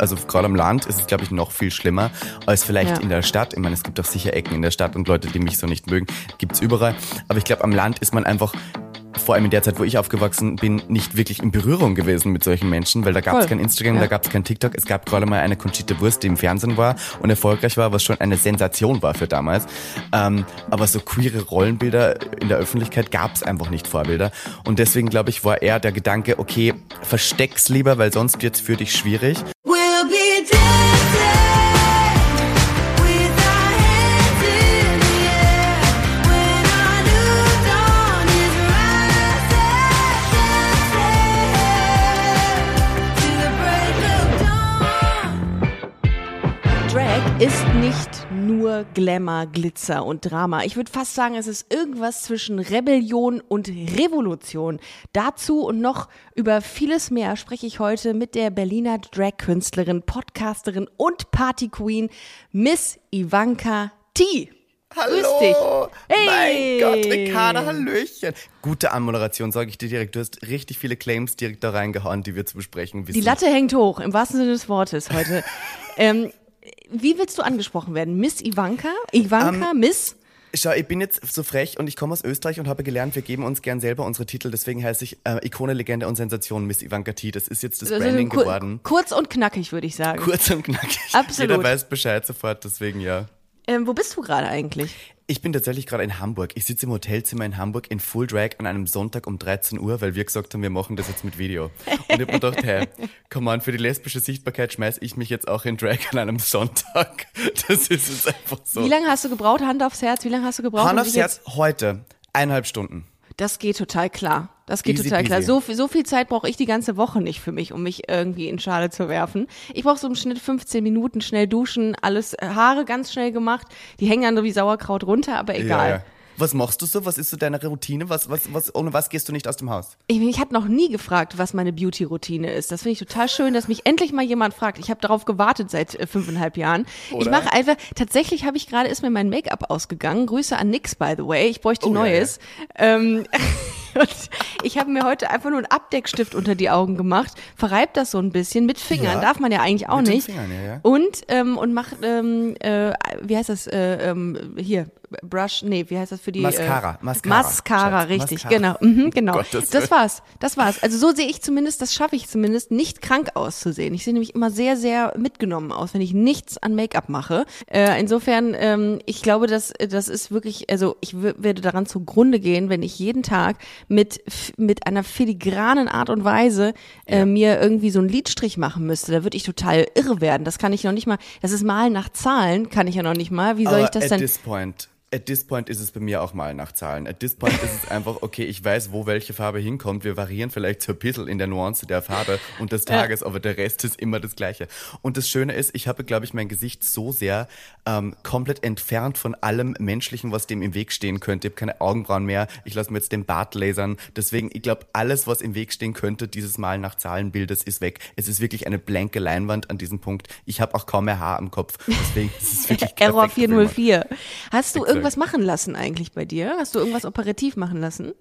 Also gerade am Land ist es, glaube ich, noch viel schlimmer als vielleicht ja. in der Stadt. Ich meine, es gibt auch sicher Ecken in der Stadt und Leute, die mich so nicht mögen, gibt's überall. Aber ich glaube, am Land ist man einfach vor allem in der Zeit, wo ich aufgewachsen bin, nicht wirklich in Berührung gewesen mit solchen Menschen, weil da gab es kein Instagram, ja. da gab es kein TikTok. Es gab gerade mal eine Conchita Wurst, die im Fernsehen war und erfolgreich war, was schon eine Sensation war für damals. Ähm, aber so queere Rollenbilder in der Öffentlichkeit gab es einfach nicht Vorbilder. Und deswegen, glaube ich, war eher der Gedanke, okay, versteck's lieber, weil sonst wird's für dich schwierig. We'll ist nicht nur Glamour, Glitzer und Drama. Ich würde fast sagen, es ist irgendwas zwischen Rebellion und Revolution. Dazu und noch über vieles mehr spreche ich heute mit der Berliner Drag-Künstlerin, Podcasterin und Party-Queen Miss Ivanka T. Hallo! Grüß dich. Hey. Mein Gott, Ricarda, Hallöchen. Gute Anmoderation, sage ich dir direkt. Du hast richtig viele Claims direkt da reingehauen, die wir zu besprechen wissen. Die Latte hängt hoch, im wahrsten Sinne des Wortes heute. ähm, wie willst du angesprochen werden? Miss Ivanka? Ivanka, um, ähm, Miss? Schau, ich bin jetzt so frech und ich komme aus Österreich und habe gelernt, wir geben uns gern selber unsere Titel. Deswegen heiße ich äh, Ikone, Legende und Sensation Miss Ivanka T. Das ist jetzt das also Branding kur geworden. Kurz und knackig, würde ich sagen. Kurz und knackig. Absolut. Jeder weiß Bescheid sofort, deswegen ja. Ähm, wo bist du gerade eigentlich? Ich bin tatsächlich gerade in Hamburg. Ich sitze im Hotelzimmer in Hamburg in Full Drag an einem Sonntag um 13 Uhr, weil wir gesagt haben, wir machen das jetzt mit Video. Und ich habe mir gedacht, hey, komm on, für die lesbische Sichtbarkeit schmeiß ich mich jetzt auch in Drag an einem Sonntag. Das ist jetzt einfach so. Wie lange hast du gebraucht? Hand aufs Herz, wie lange hast du gebraucht? Hand aufs Herz, heute. Eineinhalb Stunden. Das geht total klar. Das geht Easy total klar. So, so viel Zeit brauche ich die ganze Woche nicht für mich, um mich irgendwie in Schale zu werfen. Ich brauche so im Schnitt 15 Minuten, schnell duschen, alles äh, Haare ganz schnell gemacht. Die hängen dann so wie Sauerkraut runter, aber egal. Ja, ja. Was machst du so? Was ist so deine Routine? Was, was, was, ohne was gehst du nicht aus dem Haus? Ich, ich hatte noch nie gefragt, was meine Beauty-Routine ist. Das finde ich total schön, dass mich endlich mal jemand fragt. Ich habe darauf gewartet seit äh, fünfeinhalb Jahren. Oder? Ich mache einfach, tatsächlich habe ich gerade, ist mir mein Make-up ausgegangen. Grüße an Nix, by the way. Ich bräuchte oh, Neues. Ja, ja. Ähm, Und ich habe mir heute einfach nur einen Abdeckstift unter die Augen gemacht, verreibt das so ein bisschen mit Fingern, ja, darf man ja eigentlich auch mit nicht. Fingern, ja, ja. Und ähm, und macht ähm, äh, wie heißt das äh, ähm, hier Brush, nee, wie heißt das für die Mascara, äh, Mascara, Mascara, richtig, Mascara. genau, mhm, genau. Gottes das war's, das war's. Also so sehe ich zumindest, das schaffe ich zumindest, nicht krank auszusehen. Ich sehe nämlich immer sehr, sehr mitgenommen aus, wenn ich nichts an Make-up mache. Äh, insofern, ähm, ich glaube, dass das ist wirklich, also ich werde daran zugrunde gehen, wenn ich jeden Tag mit mit einer filigranen Art und Weise äh, ja. mir irgendwie so einen Lidstrich machen müsste. Da würde ich total irre werden. Das kann ich noch nicht mal. Das ist Malen nach Zahlen, kann ich ja noch nicht mal. Wie soll Aber ich das denn? At this point ist es bei mir auch mal nach Zahlen. At this point ist es einfach, okay, ich weiß, wo welche Farbe hinkommt. Wir variieren vielleicht so ein bisschen in der Nuance der Farbe und des Tages, aber der Rest ist immer das Gleiche. Und das Schöne ist, ich habe, glaube ich, mein Gesicht so sehr ähm, komplett entfernt von allem Menschlichen, was dem im Weg stehen könnte. Ich habe keine Augenbrauen mehr. Ich lasse mir jetzt den Bart lasern. Deswegen, ich glaube, alles, was im Weg stehen könnte, dieses Mal nach Zahlenbildes, ist weg. Es ist wirklich eine blanke Leinwand an diesem Punkt. Ich habe auch kaum mehr Haar am Kopf. Deswegen ist es wirklich Error 404. Hast du irgendwas machen lassen eigentlich bei dir? Hast du irgendwas operativ machen lassen?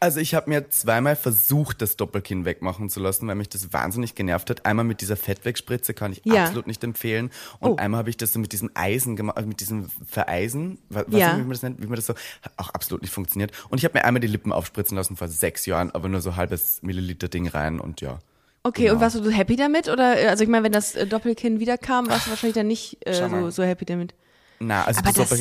Also ich habe mir zweimal versucht, das Doppelkinn wegmachen zu lassen, weil mich das wahnsinnig genervt hat. Einmal mit dieser Fettwegspritze kann ich ja. absolut nicht empfehlen. Und oh. einmal habe ich das so mit diesem Eisen gemacht, äh, mit diesem Vereisen, was ja. wie man das nennt, wie man das so, hat auch absolut nicht funktioniert. Und ich habe mir einmal die Lippen aufspritzen lassen vor sechs Jahren, aber nur so halbes Milliliter Ding rein und ja. Okay, genau. und warst du happy damit? Oder also ich meine, wenn das äh, Doppelkinn wiederkam, warst du wahrscheinlich dann nicht äh, so, so happy damit? Na, also aber das das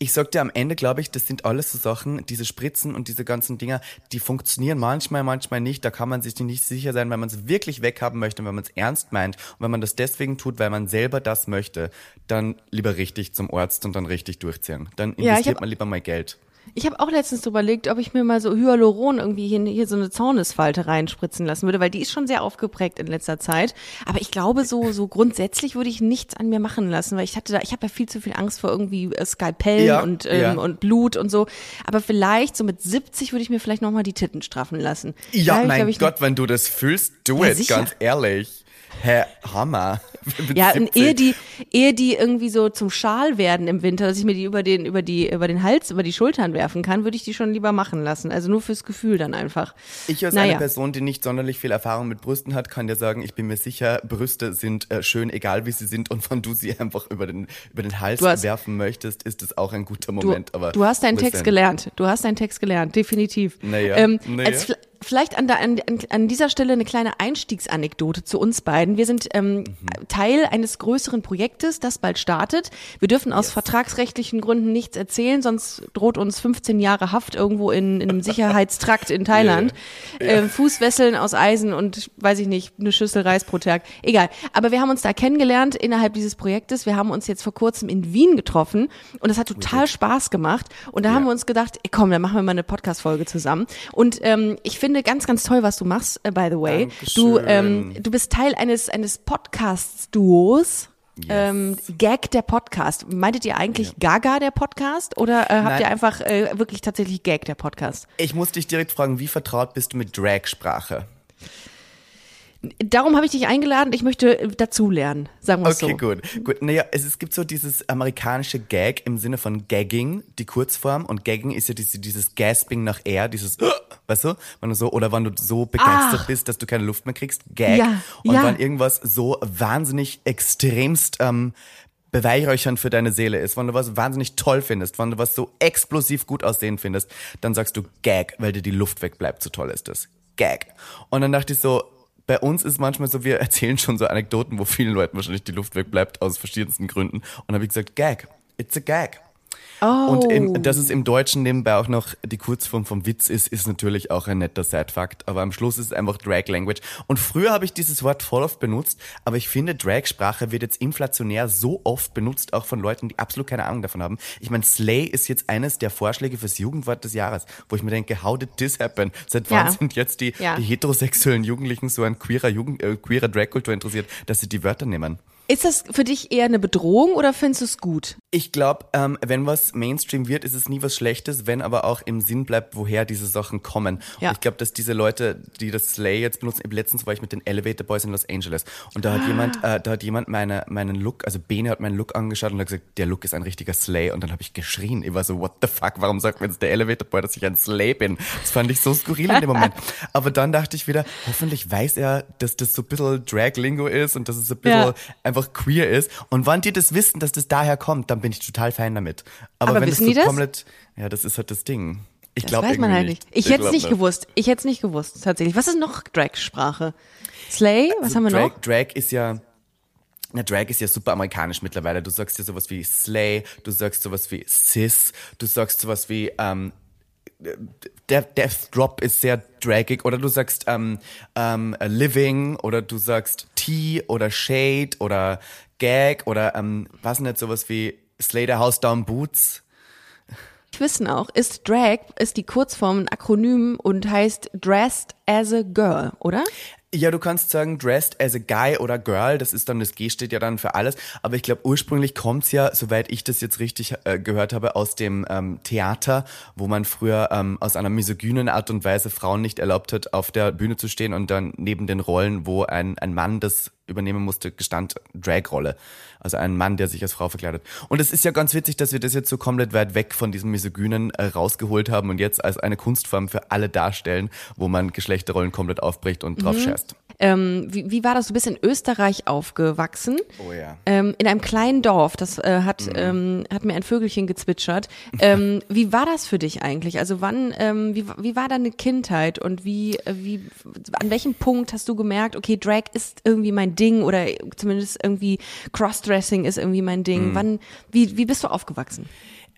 ich sag dir am Ende, glaube ich, das sind alles so Sachen, diese Spritzen und diese ganzen Dinger, die funktionieren manchmal, manchmal nicht. Da kann man sich nicht sicher sein, wenn man es wirklich weghaben möchte, wenn man es ernst meint. Und wenn man das deswegen tut, weil man selber das möchte, dann lieber richtig zum Arzt und dann richtig durchziehen. Dann investiert ja, man lieber mal Geld. Ich habe auch letztens überlegt, ob ich mir mal so Hyaluron irgendwie hier, hier so eine Zornesfalte reinspritzen lassen würde, weil die ist schon sehr aufgeprägt in letzter Zeit. Aber ich glaube, so, so grundsätzlich würde ich nichts an mir machen lassen, weil ich hatte da, ich habe ja viel zu viel Angst vor irgendwie äh, Skalpellen ja, und, ähm, ja. und Blut und so. Aber vielleicht, so mit 70 würde ich mir vielleicht nochmal die Titten straffen lassen. Ja, mein Gott, wenn du das fühlst, do ja, it, sicher. ganz ehrlich. Herr Hammer. ja, und ehe die, ehe die irgendwie so zum Schal werden im Winter, dass ich mir die über den, über die, über den Hals, über die Schultern werfen kann, würde ich die schon lieber machen lassen. Also nur fürs Gefühl dann einfach. Ich als naja. eine Person, die nicht sonderlich viel Erfahrung mit Brüsten hat, kann dir sagen, ich bin mir sicher, Brüste sind äh, schön, egal wie sie sind. Und wenn du sie einfach über den, über den Hals hast, werfen möchtest, ist es auch ein guter Moment. Du, Aber du hast deinen Text gelernt. Du hast deinen Text gelernt, definitiv. Naja. Ähm, naja. Als, Vielleicht an, der, an, an dieser Stelle eine kleine Einstiegsanekdote zu uns beiden. Wir sind ähm, mhm. Teil eines größeren Projektes, das bald startet. Wir dürfen aus yes. vertragsrechtlichen Gründen nichts erzählen, sonst droht uns 15 Jahre Haft irgendwo in, in einem Sicherheitstrakt in Thailand. Yeah. Yeah. Äh, Fußwesseln aus Eisen und weiß ich nicht, eine Schüssel Reis pro Tag. Egal. Aber wir haben uns da kennengelernt innerhalb dieses Projektes. Wir haben uns jetzt vor kurzem in Wien getroffen und das hat total Spaß gemacht. Und da yeah. haben wir uns gedacht, ey, komm, dann machen wir mal eine Podcast-Folge zusammen. Und ähm, ich finde, finde ganz, ganz toll, was du machst, uh, by the way. Dankeschön. Du, ähm, du bist Teil eines, eines Podcasts-Duos. Yes. Ähm, Gag der Podcast. Meintet ihr eigentlich ja. Gaga der Podcast oder äh, habt Nein. ihr einfach äh, wirklich tatsächlich Gag der Podcast? Ich muss dich direkt fragen, wie vertraut bist du mit Drag-Sprache? Darum habe ich dich eingeladen. Ich möchte dazulernen, sagen wir okay, so. Okay, gut. Gut. Naja, es, es gibt so dieses amerikanische Gag im Sinne von Gagging, die Kurzform. Und Gagging ist ja diese, dieses Gasping nach Air, dieses, weißt du, wenn du so, oder wenn du so begeistert Ach. bist, dass du keine Luft mehr kriegst, Gag. Ja, und ja. wenn irgendwas so wahnsinnig extremst ähm, beweihräuchernd für deine Seele ist, wenn du was wahnsinnig toll findest, wenn du was so explosiv gut aussehen findest, dann sagst du Gag, weil dir die Luft wegbleibt, so toll ist das. Gag. Und dann dachte ich so, bei uns ist manchmal so, wir erzählen schon so Anekdoten, wo vielen Leuten wahrscheinlich die Luft wegbleibt, aus verschiedensten Gründen. Und habe ich gesagt, Gag. It's a gag. Oh. Und im, dass es im Deutschen nebenbei auch noch die Kurzform vom Witz ist, ist natürlich auch ein netter Side-Fact. Aber am Schluss ist es einfach Drag-Language. Und früher habe ich dieses Wort voll oft benutzt, aber ich finde, Drag-Sprache wird jetzt inflationär so oft benutzt, auch von Leuten, die absolut keine Ahnung davon haben. Ich meine, Slay ist jetzt eines der Vorschläge fürs Jugendwort des Jahres, wo ich mir denke, how did this happen? Seit wann ja. sind jetzt die, ja. die heterosexuellen Jugendlichen so an queerer, Jugend, äh, queerer Drag-Kultur interessiert, dass sie die Wörter nehmen? Ist das für dich eher eine Bedrohung oder findest du es gut? Ich glaube, ähm, wenn was Mainstream wird, ist es nie was Schlechtes, wenn aber auch im Sinn bleibt, woher diese Sachen kommen. Ja. Und ich glaube, dass diese Leute, die das Slay jetzt benutzen, letztens war ich mit den Elevator Boys in Los Angeles und da hat ah. jemand, äh, da hat jemand meine, meinen Look, also Bene hat meinen Look angeschaut und hat gesagt, der Look ist ein richtiger Slay und dann habe ich geschrien. Ich war so, what the fuck, warum sagt mir jetzt der Elevator Boy, dass ich ein Slay bin? Das fand ich so skurril in dem Moment. aber dann dachte ich wieder, hoffentlich weiß er, dass das so ein bisschen Drag-Lingo ist und dass es ein bisschen ja. einfach queer ist. Und wann die das wissen, dass das daher kommt, dann bin ich total fein damit. Aber, Aber wenn wissen das so die das? komplett, ja, das ist halt das Ding. Ich glaube weiß man halt nicht. Ich, ich hätte es nicht gewusst. Ich hätte es nicht gewusst, tatsächlich. Was ist noch Drag-Sprache? Slay? Was also haben wir Drag, noch? Drag ist ja, na, Drag ist ja super amerikanisch mittlerweile. Du sagst ja sowas wie Slay, du sagst sowas wie Sis, du sagst sowas wie, ähm, der Death Drop ist sehr dragig oder du sagst ähm, ähm, Living oder du sagst Tea oder Shade oder Gag oder ähm, was nicht sowas wie Slater House Down Boots. Ich wissen auch, ist Drag, ist die Kurzform ein Akronym und heißt Dressed as a Girl, oder? Ja, du kannst sagen dressed as a guy oder girl, das ist dann, das G steht ja dann für alles, aber ich glaube ursprünglich kommt's ja, soweit ich das jetzt richtig äh, gehört habe, aus dem ähm, Theater, wo man früher ähm, aus einer misogynen Art und Weise Frauen nicht erlaubt hat, auf der Bühne zu stehen und dann neben den Rollen, wo ein, ein Mann das übernehmen musste, gestand Drag-Rolle. Also ein Mann, der sich als Frau verkleidet. Und es ist ja ganz witzig, dass wir das jetzt so komplett weit weg von diesem Misogynen äh, rausgeholt haben und jetzt als eine Kunstform für alle darstellen, wo man Geschlechterrollen komplett aufbricht und drauf mhm. scheißt. Ähm, wie, wie war das? Du bist in Österreich aufgewachsen. Oh ja. Ähm, in einem kleinen Dorf. Das äh, hat, mhm. ähm, hat mir ein Vögelchen gezwitschert. Ähm, wie war das für dich eigentlich? Also wann, ähm, wie, wie war deine Kindheit und wie, äh, wie, an welchem Punkt hast du gemerkt, okay, Drag ist irgendwie mein Ding oder zumindest irgendwie Crossdressing ist irgendwie mein Ding. Mhm. Wann, wie, wie bist du aufgewachsen?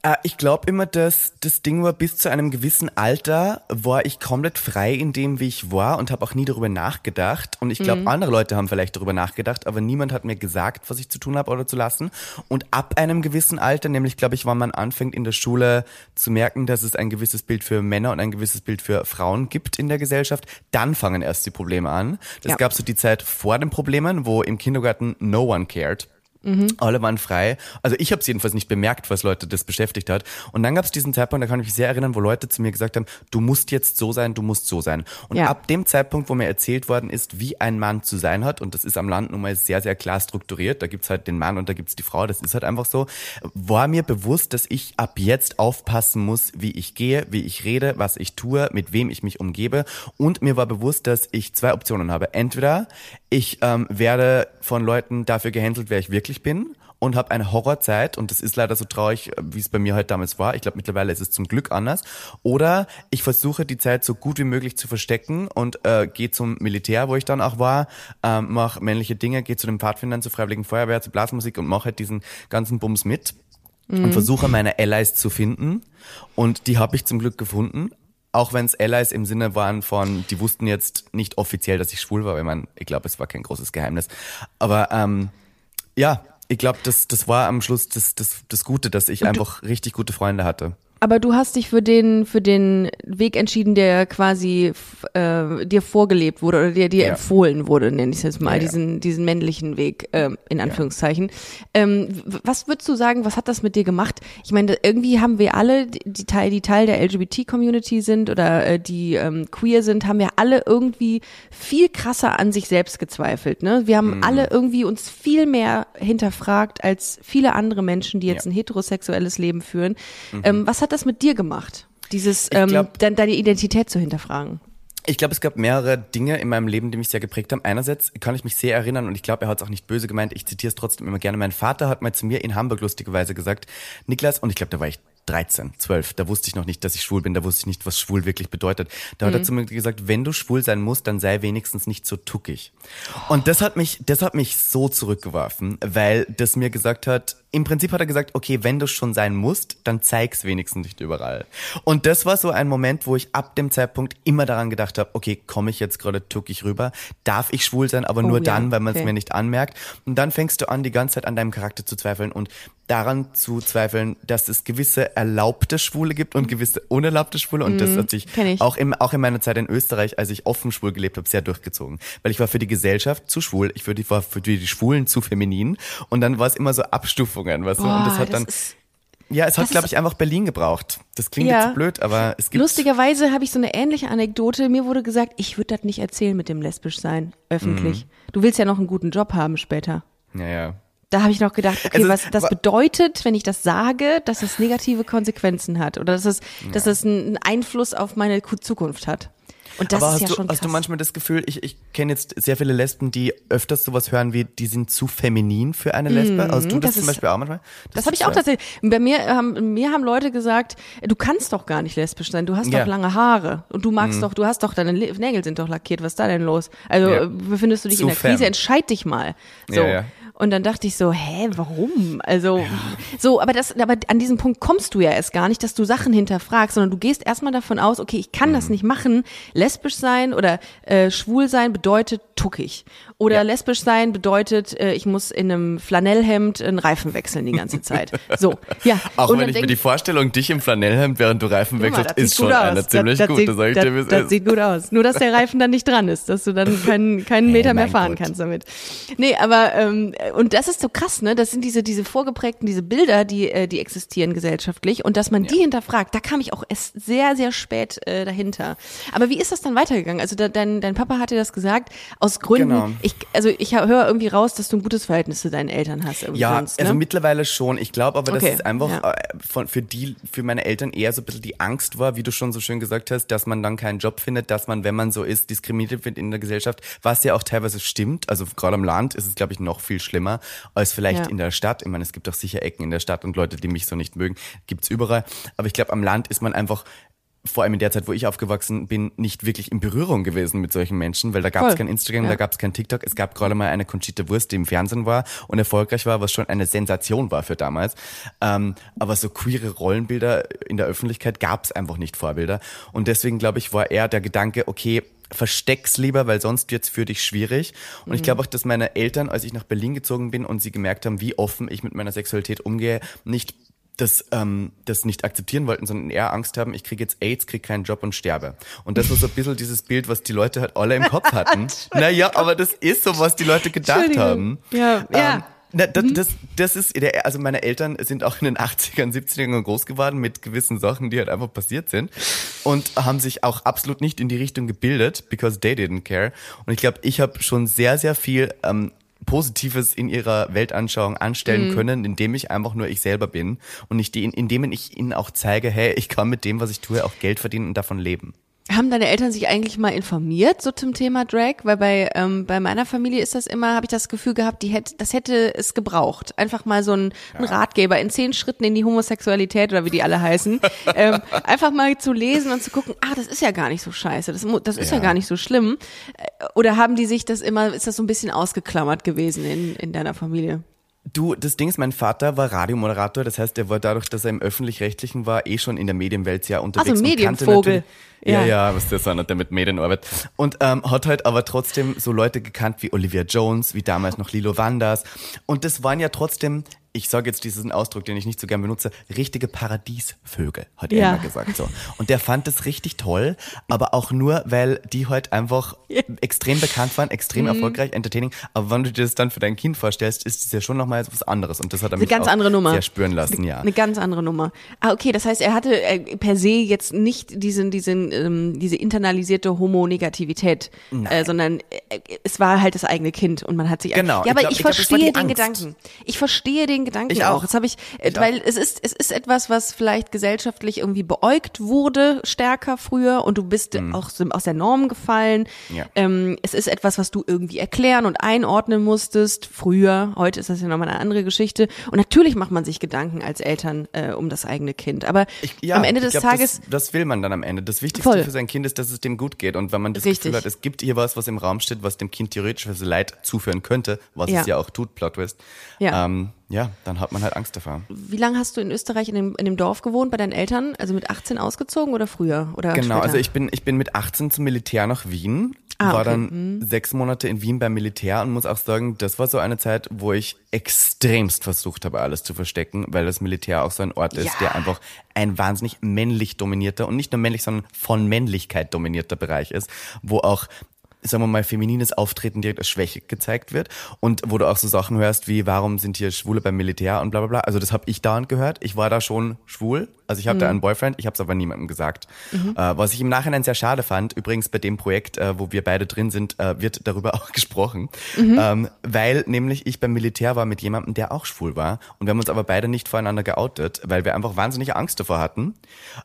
Äh, ich glaube immer, dass das Ding war, bis zu einem gewissen Alter war ich komplett frei in dem, wie ich war und habe auch nie darüber nachgedacht. Und ich glaube, mhm. andere Leute haben vielleicht darüber nachgedacht, aber niemand hat mir gesagt, was ich zu tun habe oder zu lassen. Und ab einem gewissen Alter, nämlich glaube ich, wann man anfängt in der Schule zu merken, dass es ein gewisses Bild für Männer und ein gewisses Bild für Frauen gibt in der Gesellschaft, dann fangen erst die Probleme an. Es ja. gab so die Zeit vor den Problemen, wo im Kindergarten no one cared Mhm. Alle waren frei. Also ich habe es jedenfalls nicht bemerkt, was Leute das beschäftigt hat. Und dann gab es diesen Zeitpunkt, da kann ich mich sehr erinnern, wo Leute zu mir gesagt haben, du musst jetzt so sein, du musst so sein. Und ja. ab dem Zeitpunkt, wo mir erzählt worden ist, wie ein Mann zu sein hat, und das ist am Land nun mal sehr, sehr klar strukturiert, da gibt's halt den Mann und da gibt's die Frau, das ist halt einfach so, war mir bewusst, dass ich ab jetzt aufpassen muss, wie ich gehe, wie ich rede, was ich tue, mit wem ich mich umgebe. Und mir war bewusst, dass ich zwei Optionen habe. Entweder ich ähm, werde von Leuten dafür gehänselt, wer ich wirklich bin und habe eine Horrorzeit und das ist leider so traurig, wie es bei mir halt damals war. Ich glaube, mittlerweile ist es zum Glück anders. Oder ich versuche die Zeit so gut wie möglich zu verstecken und äh, gehe zum Militär, wo ich dann auch war, äh, mache männliche Dinge, gehe zu den Pfadfindern, zur Freiwilligen Feuerwehr, zur Blasmusik und mache halt diesen ganzen Bums mit mhm. und versuche meine Allies zu finden. Und die habe ich zum Glück gefunden. Auch wenn es Allies im Sinne waren von, die wussten jetzt nicht offiziell, dass ich schwul war, weil man, ich glaube, es war kein großes Geheimnis. Aber ähm, ja, ich glaube, das, das war am Schluss das, das, das Gute, dass ich einfach richtig gute Freunde hatte. Aber du hast dich für den für den Weg entschieden, der quasi äh, dir vorgelebt wurde oder der dir ja. empfohlen wurde, nenne ich es jetzt mal, ja, diesen diesen männlichen Weg äh, in Anführungszeichen. Ähm, was würdest du sagen? Was hat das mit dir gemacht? Ich meine, irgendwie haben wir alle, die Teil die Teil der LGBT-Community sind oder äh, die ähm, queer sind, haben wir alle irgendwie viel krasser an sich selbst gezweifelt. Ne? Wir haben mhm. alle irgendwie uns viel mehr hinterfragt als viele andere Menschen, die jetzt ein heterosexuelles Leben führen. Mhm. Ähm, was hat hat das mit dir gemacht? Dieses, ähm, glaub, de deine Identität zu hinterfragen? Ich glaube, es gab mehrere Dinge in meinem Leben, die mich sehr geprägt haben. Einerseits kann ich mich sehr erinnern und ich glaube, er hat es auch nicht böse gemeint. Ich zitiere es trotzdem immer gerne. Mein Vater hat mal zu mir in Hamburg lustigerweise gesagt, Niklas, und ich glaube, da war ich 13, 12, da wusste ich noch nicht, dass ich schwul bin, da wusste ich nicht, was schwul wirklich bedeutet. Da mhm. hat er mhm. zu mir gesagt, wenn du schwul sein musst, dann sei wenigstens nicht so tuckig. Und das hat mich, das hat mich so zurückgeworfen, weil das mir gesagt hat, im Prinzip hat er gesagt, okay, wenn du schon sein musst, dann zeig's wenigstens nicht überall. Und das war so ein Moment, wo ich ab dem Zeitpunkt immer daran gedacht habe, okay, komme ich jetzt gerade tuckig rüber? Darf ich schwul sein, aber oh, nur ja, dann, weil man es okay. mir nicht anmerkt? Und dann fängst du an, die ganze Zeit an deinem Charakter zu zweifeln und daran zu zweifeln, dass es gewisse erlaubte Schwule gibt und gewisse unerlaubte Schwule. Und mm, das mhm, hat sich auch, im, auch in meiner Zeit in Österreich, als ich offen schwul gelebt habe, sehr durchgezogen. Weil ich war für die Gesellschaft zu schwul, ich war für die Schwulen zu feminin. Und dann war es immer so Abstufungen, weißt Boah, du? Und das hat dann. ja, es hat, glaube ich, einfach Berlin gebraucht. Das klingt ja. jetzt blöd, aber es gibt. Lustigerweise habe ich so eine ähnliche Anekdote. Mir wurde gesagt, ich würde das nicht erzählen mit dem lesbisch sein, öffentlich. Mhm. Du willst ja noch einen guten Job haben später. Ja, ja. Da habe ich noch gedacht, okay, also, was das bedeutet, wenn ich das sage, dass es negative Konsequenzen hat oder dass es, ja. dass es einen Einfluss auf meine Zukunft hat. Und das Aber ist ja du, schon krass. Hast du manchmal das Gefühl, ich, ich kenne jetzt sehr viele Lesben, die öfters sowas hören wie, die sind zu feminin für eine Lesbe? Mhm, also du das, das zum ist, Beispiel auch manchmal? Das, das habe ich auch tatsächlich. Bei mir haben, mir haben Leute gesagt, du kannst doch gar nicht lesbisch sein, du hast ja. doch lange Haare und du magst mhm. doch, du hast doch, deine Nägel sind doch lackiert, was ist da denn los? Also ja. befindest du dich zu in der Krise, entscheid dich mal. So. Ja, und dann dachte ich so, hä, warum? Also, ja. so, aber das, aber an diesem Punkt kommst du ja erst gar nicht, dass du Sachen hinterfragst, sondern du gehst erstmal davon aus, okay, ich kann mhm. das nicht machen. Lesbisch sein oder äh, schwul sein bedeutet tuckig. Oder ja. lesbisch sein bedeutet, äh, ich muss in einem Flanellhemd einen Reifen wechseln die ganze Zeit. So, ja. Auch und wenn ich denk, mir die Vorstellung, dich im Flanellhemd, während du Reifen wechselst, ist schon eine ziemlich das, das gut. Sieht, das, ich dir, das, das sieht gut aus. Nur, dass der Reifen dann nicht dran ist, dass du dann keinen, keinen Meter hey, mehr fahren Gott. kannst damit. Nee, aber ähm, und das ist so krass, ne? Das sind diese diese vorgeprägten, diese Bilder, die äh, die existieren gesellschaftlich und dass man ja. die hinterfragt. Da kam ich auch erst sehr sehr spät äh, dahinter. Aber wie ist das dann weitergegangen? Also da, dein dein Papa hat dir das gesagt aus Gründen. Genau. Ich also ich höre irgendwie raus, dass du ein gutes Verhältnis zu deinen Eltern hast. Ja, sonst, ne? also mittlerweile schon. Ich glaube, aber okay. das ist einfach ja. Äh, von, für die für meine Eltern eher so ein bisschen die Angst war, wie du schon so schön gesagt hast, dass man dann keinen Job findet, dass man, wenn man so ist, diskriminiert wird in der Gesellschaft, was ja auch teilweise stimmt. Also gerade am Land ist es glaube ich noch viel schlimmer als vielleicht ja. in der Stadt. Ich meine, es gibt auch sicher Ecken in der Stadt und Leute, die mich so nicht mögen, gibt's überall. Aber ich glaube, am Land ist man einfach vor allem in der Zeit, wo ich aufgewachsen bin, nicht wirklich in Berührung gewesen mit solchen Menschen, weil da gab es kein Instagram, ja. da gab es kein TikTok. Es gab gerade mal eine Conchita Wurst, die im Fernsehen war und erfolgreich war, was schon eine Sensation war für damals. Ähm, aber so queere Rollenbilder in der Öffentlichkeit gab es einfach nicht Vorbilder. Und deswegen, glaube ich, war eher der Gedanke, okay, versteck's lieber, weil sonst wird's für dich schwierig. Und mhm. ich glaube auch, dass meine Eltern, als ich nach Berlin gezogen bin und sie gemerkt haben, wie offen ich mit meiner Sexualität umgehe, nicht das, ähm, das nicht akzeptieren wollten, sondern eher Angst haben, ich kriege jetzt AIDS, kriege keinen Job und sterbe. Und das war so ein bisschen dieses Bild, was die Leute halt alle im Kopf hatten. naja, aber das ist so, was die Leute gedacht haben. Ja, ja. Na, das, mhm. das, das ist, der, also meine Eltern sind auch in den 80ern, 70ern groß geworden mit gewissen Sachen, die halt einfach passiert sind und haben sich auch absolut nicht in die Richtung gebildet, because they didn't care. Und ich glaube, ich habe schon sehr, sehr viel ähm, Positives in ihrer Weltanschauung anstellen mhm. können, indem ich einfach nur ich selber bin und nicht die, indem ich ihnen auch zeige, hey, ich kann mit dem, was ich tue, auch Geld verdienen und davon leben. Haben deine Eltern sich eigentlich mal informiert so zum Thema Drag? Weil bei ähm, bei meiner Familie ist das immer, habe ich das Gefühl gehabt, die hätte, das hätte es gebraucht. Einfach mal so ein, ja. ein Ratgeber in zehn Schritten in die Homosexualität oder wie die alle heißen, ähm, einfach mal zu lesen und zu gucken, ah, das ist ja gar nicht so scheiße, das, das ist ja. ja gar nicht so schlimm. Äh, oder haben die sich das immer, ist das so ein bisschen ausgeklammert gewesen in in deiner Familie? Du, das Ding ist, mein Vater war Radiomoderator, das heißt, er war dadurch, dass er im Öffentlich-Rechtlichen war, eh schon in der Medienwelt sehr unterwegs. Also Medienvogel. Ja, ja, ja, was der so der mit Medien arbeitet. Und ähm, hat halt aber trotzdem so Leute gekannt wie Olivia Jones, wie damals noch Lilo Wanders. Und das waren ja trotzdem ich sage jetzt diesen Ausdruck, den ich nicht so gern benutze, richtige Paradiesvögel, hat ja. er immer gesagt so. Und der fand es richtig toll, aber auch nur, weil die halt einfach ja. extrem bekannt waren, extrem mhm. erfolgreich, entertaining. Aber wenn du dir das dann für dein Kind vorstellst, ist es ja schon nochmal was anderes. Und das hat er mich ganz auch andere Nummer. sehr spüren lassen, eine, ja. Eine ganz andere Nummer. Ah, okay, das heißt, er hatte äh, per se jetzt nicht diesen, diesen, ähm, diese internalisierte Homonegativität, äh, sondern äh, es war halt das eigene Kind und man hat sich. Genau. Ja, aber ich, glaub, ich verstehe ich glaub, den Gedanken. Ich verstehe den den Gedanken ich auch. Das habe ich, ich weil auch. es ist es ist etwas, was vielleicht gesellschaftlich irgendwie beäugt wurde stärker früher und du bist mhm. auch aus der Norm gefallen. Ja. Ähm, es ist etwas, was du irgendwie erklären und einordnen musstest früher. Heute ist das ja nochmal eine andere Geschichte. Und natürlich macht man sich Gedanken als Eltern äh, um das eigene Kind. Aber ich, ja, am Ende des glaub, Tages, das, das, will man dann am Ende. Das Wichtigste voll. für sein Kind ist, dass es dem gut geht. Und wenn man das Richtig. Gefühl hat, es gibt hier was, was im Raum steht, was dem Kind theoretisch Leid zuführen könnte, was ja. es ja auch tut, Plot Twist. Ja. Ähm, ja, dann hat man halt Angst davor. Wie lange hast du in Österreich in dem, in dem Dorf gewohnt bei deinen Eltern? Also mit 18 ausgezogen oder früher? Oder genau, später? also ich bin, ich bin mit 18 zum Militär nach Wien, ah, war okay. dann hm. sechs Monate in Wien beim Militär und muss auch sagen, das war so eine Zeit, wo ich extremst versucht habe, alles zu verstecken, weil das Militär auch so ein Ort ist, ja. der einfach ein wahnsinnig männlich dominierter und nicht nur männlich, sondern von Männlichkeit dominierter Bereich ist, wo auch sagen wir mal, feminines Auftreten direkt als Schwäche gezeigt wird und wo du auch so Sachen hörst wie, warum sind hier Schwule beim Militär und bla bla bla. Also das habe ich dauernd gehört. Ich war da schon schwul, also ich habe mhm. da einen Boyfriend, ich habe es aber niemandem gesagt. Mhm. Äh, was ich im Nachhinein sehr schade fand, übrigens bei dem Projekt, äh, wo wir beide drin sind, äh, wird darüber auch gesprochen, mhm. ähm, weil nämlich ich beim Militär war mit jemandem, der auch schwul war und wir haben uns aber beide nicht voreinander geoutet, weil wir einfach wahnsinnig Angst davor hatten.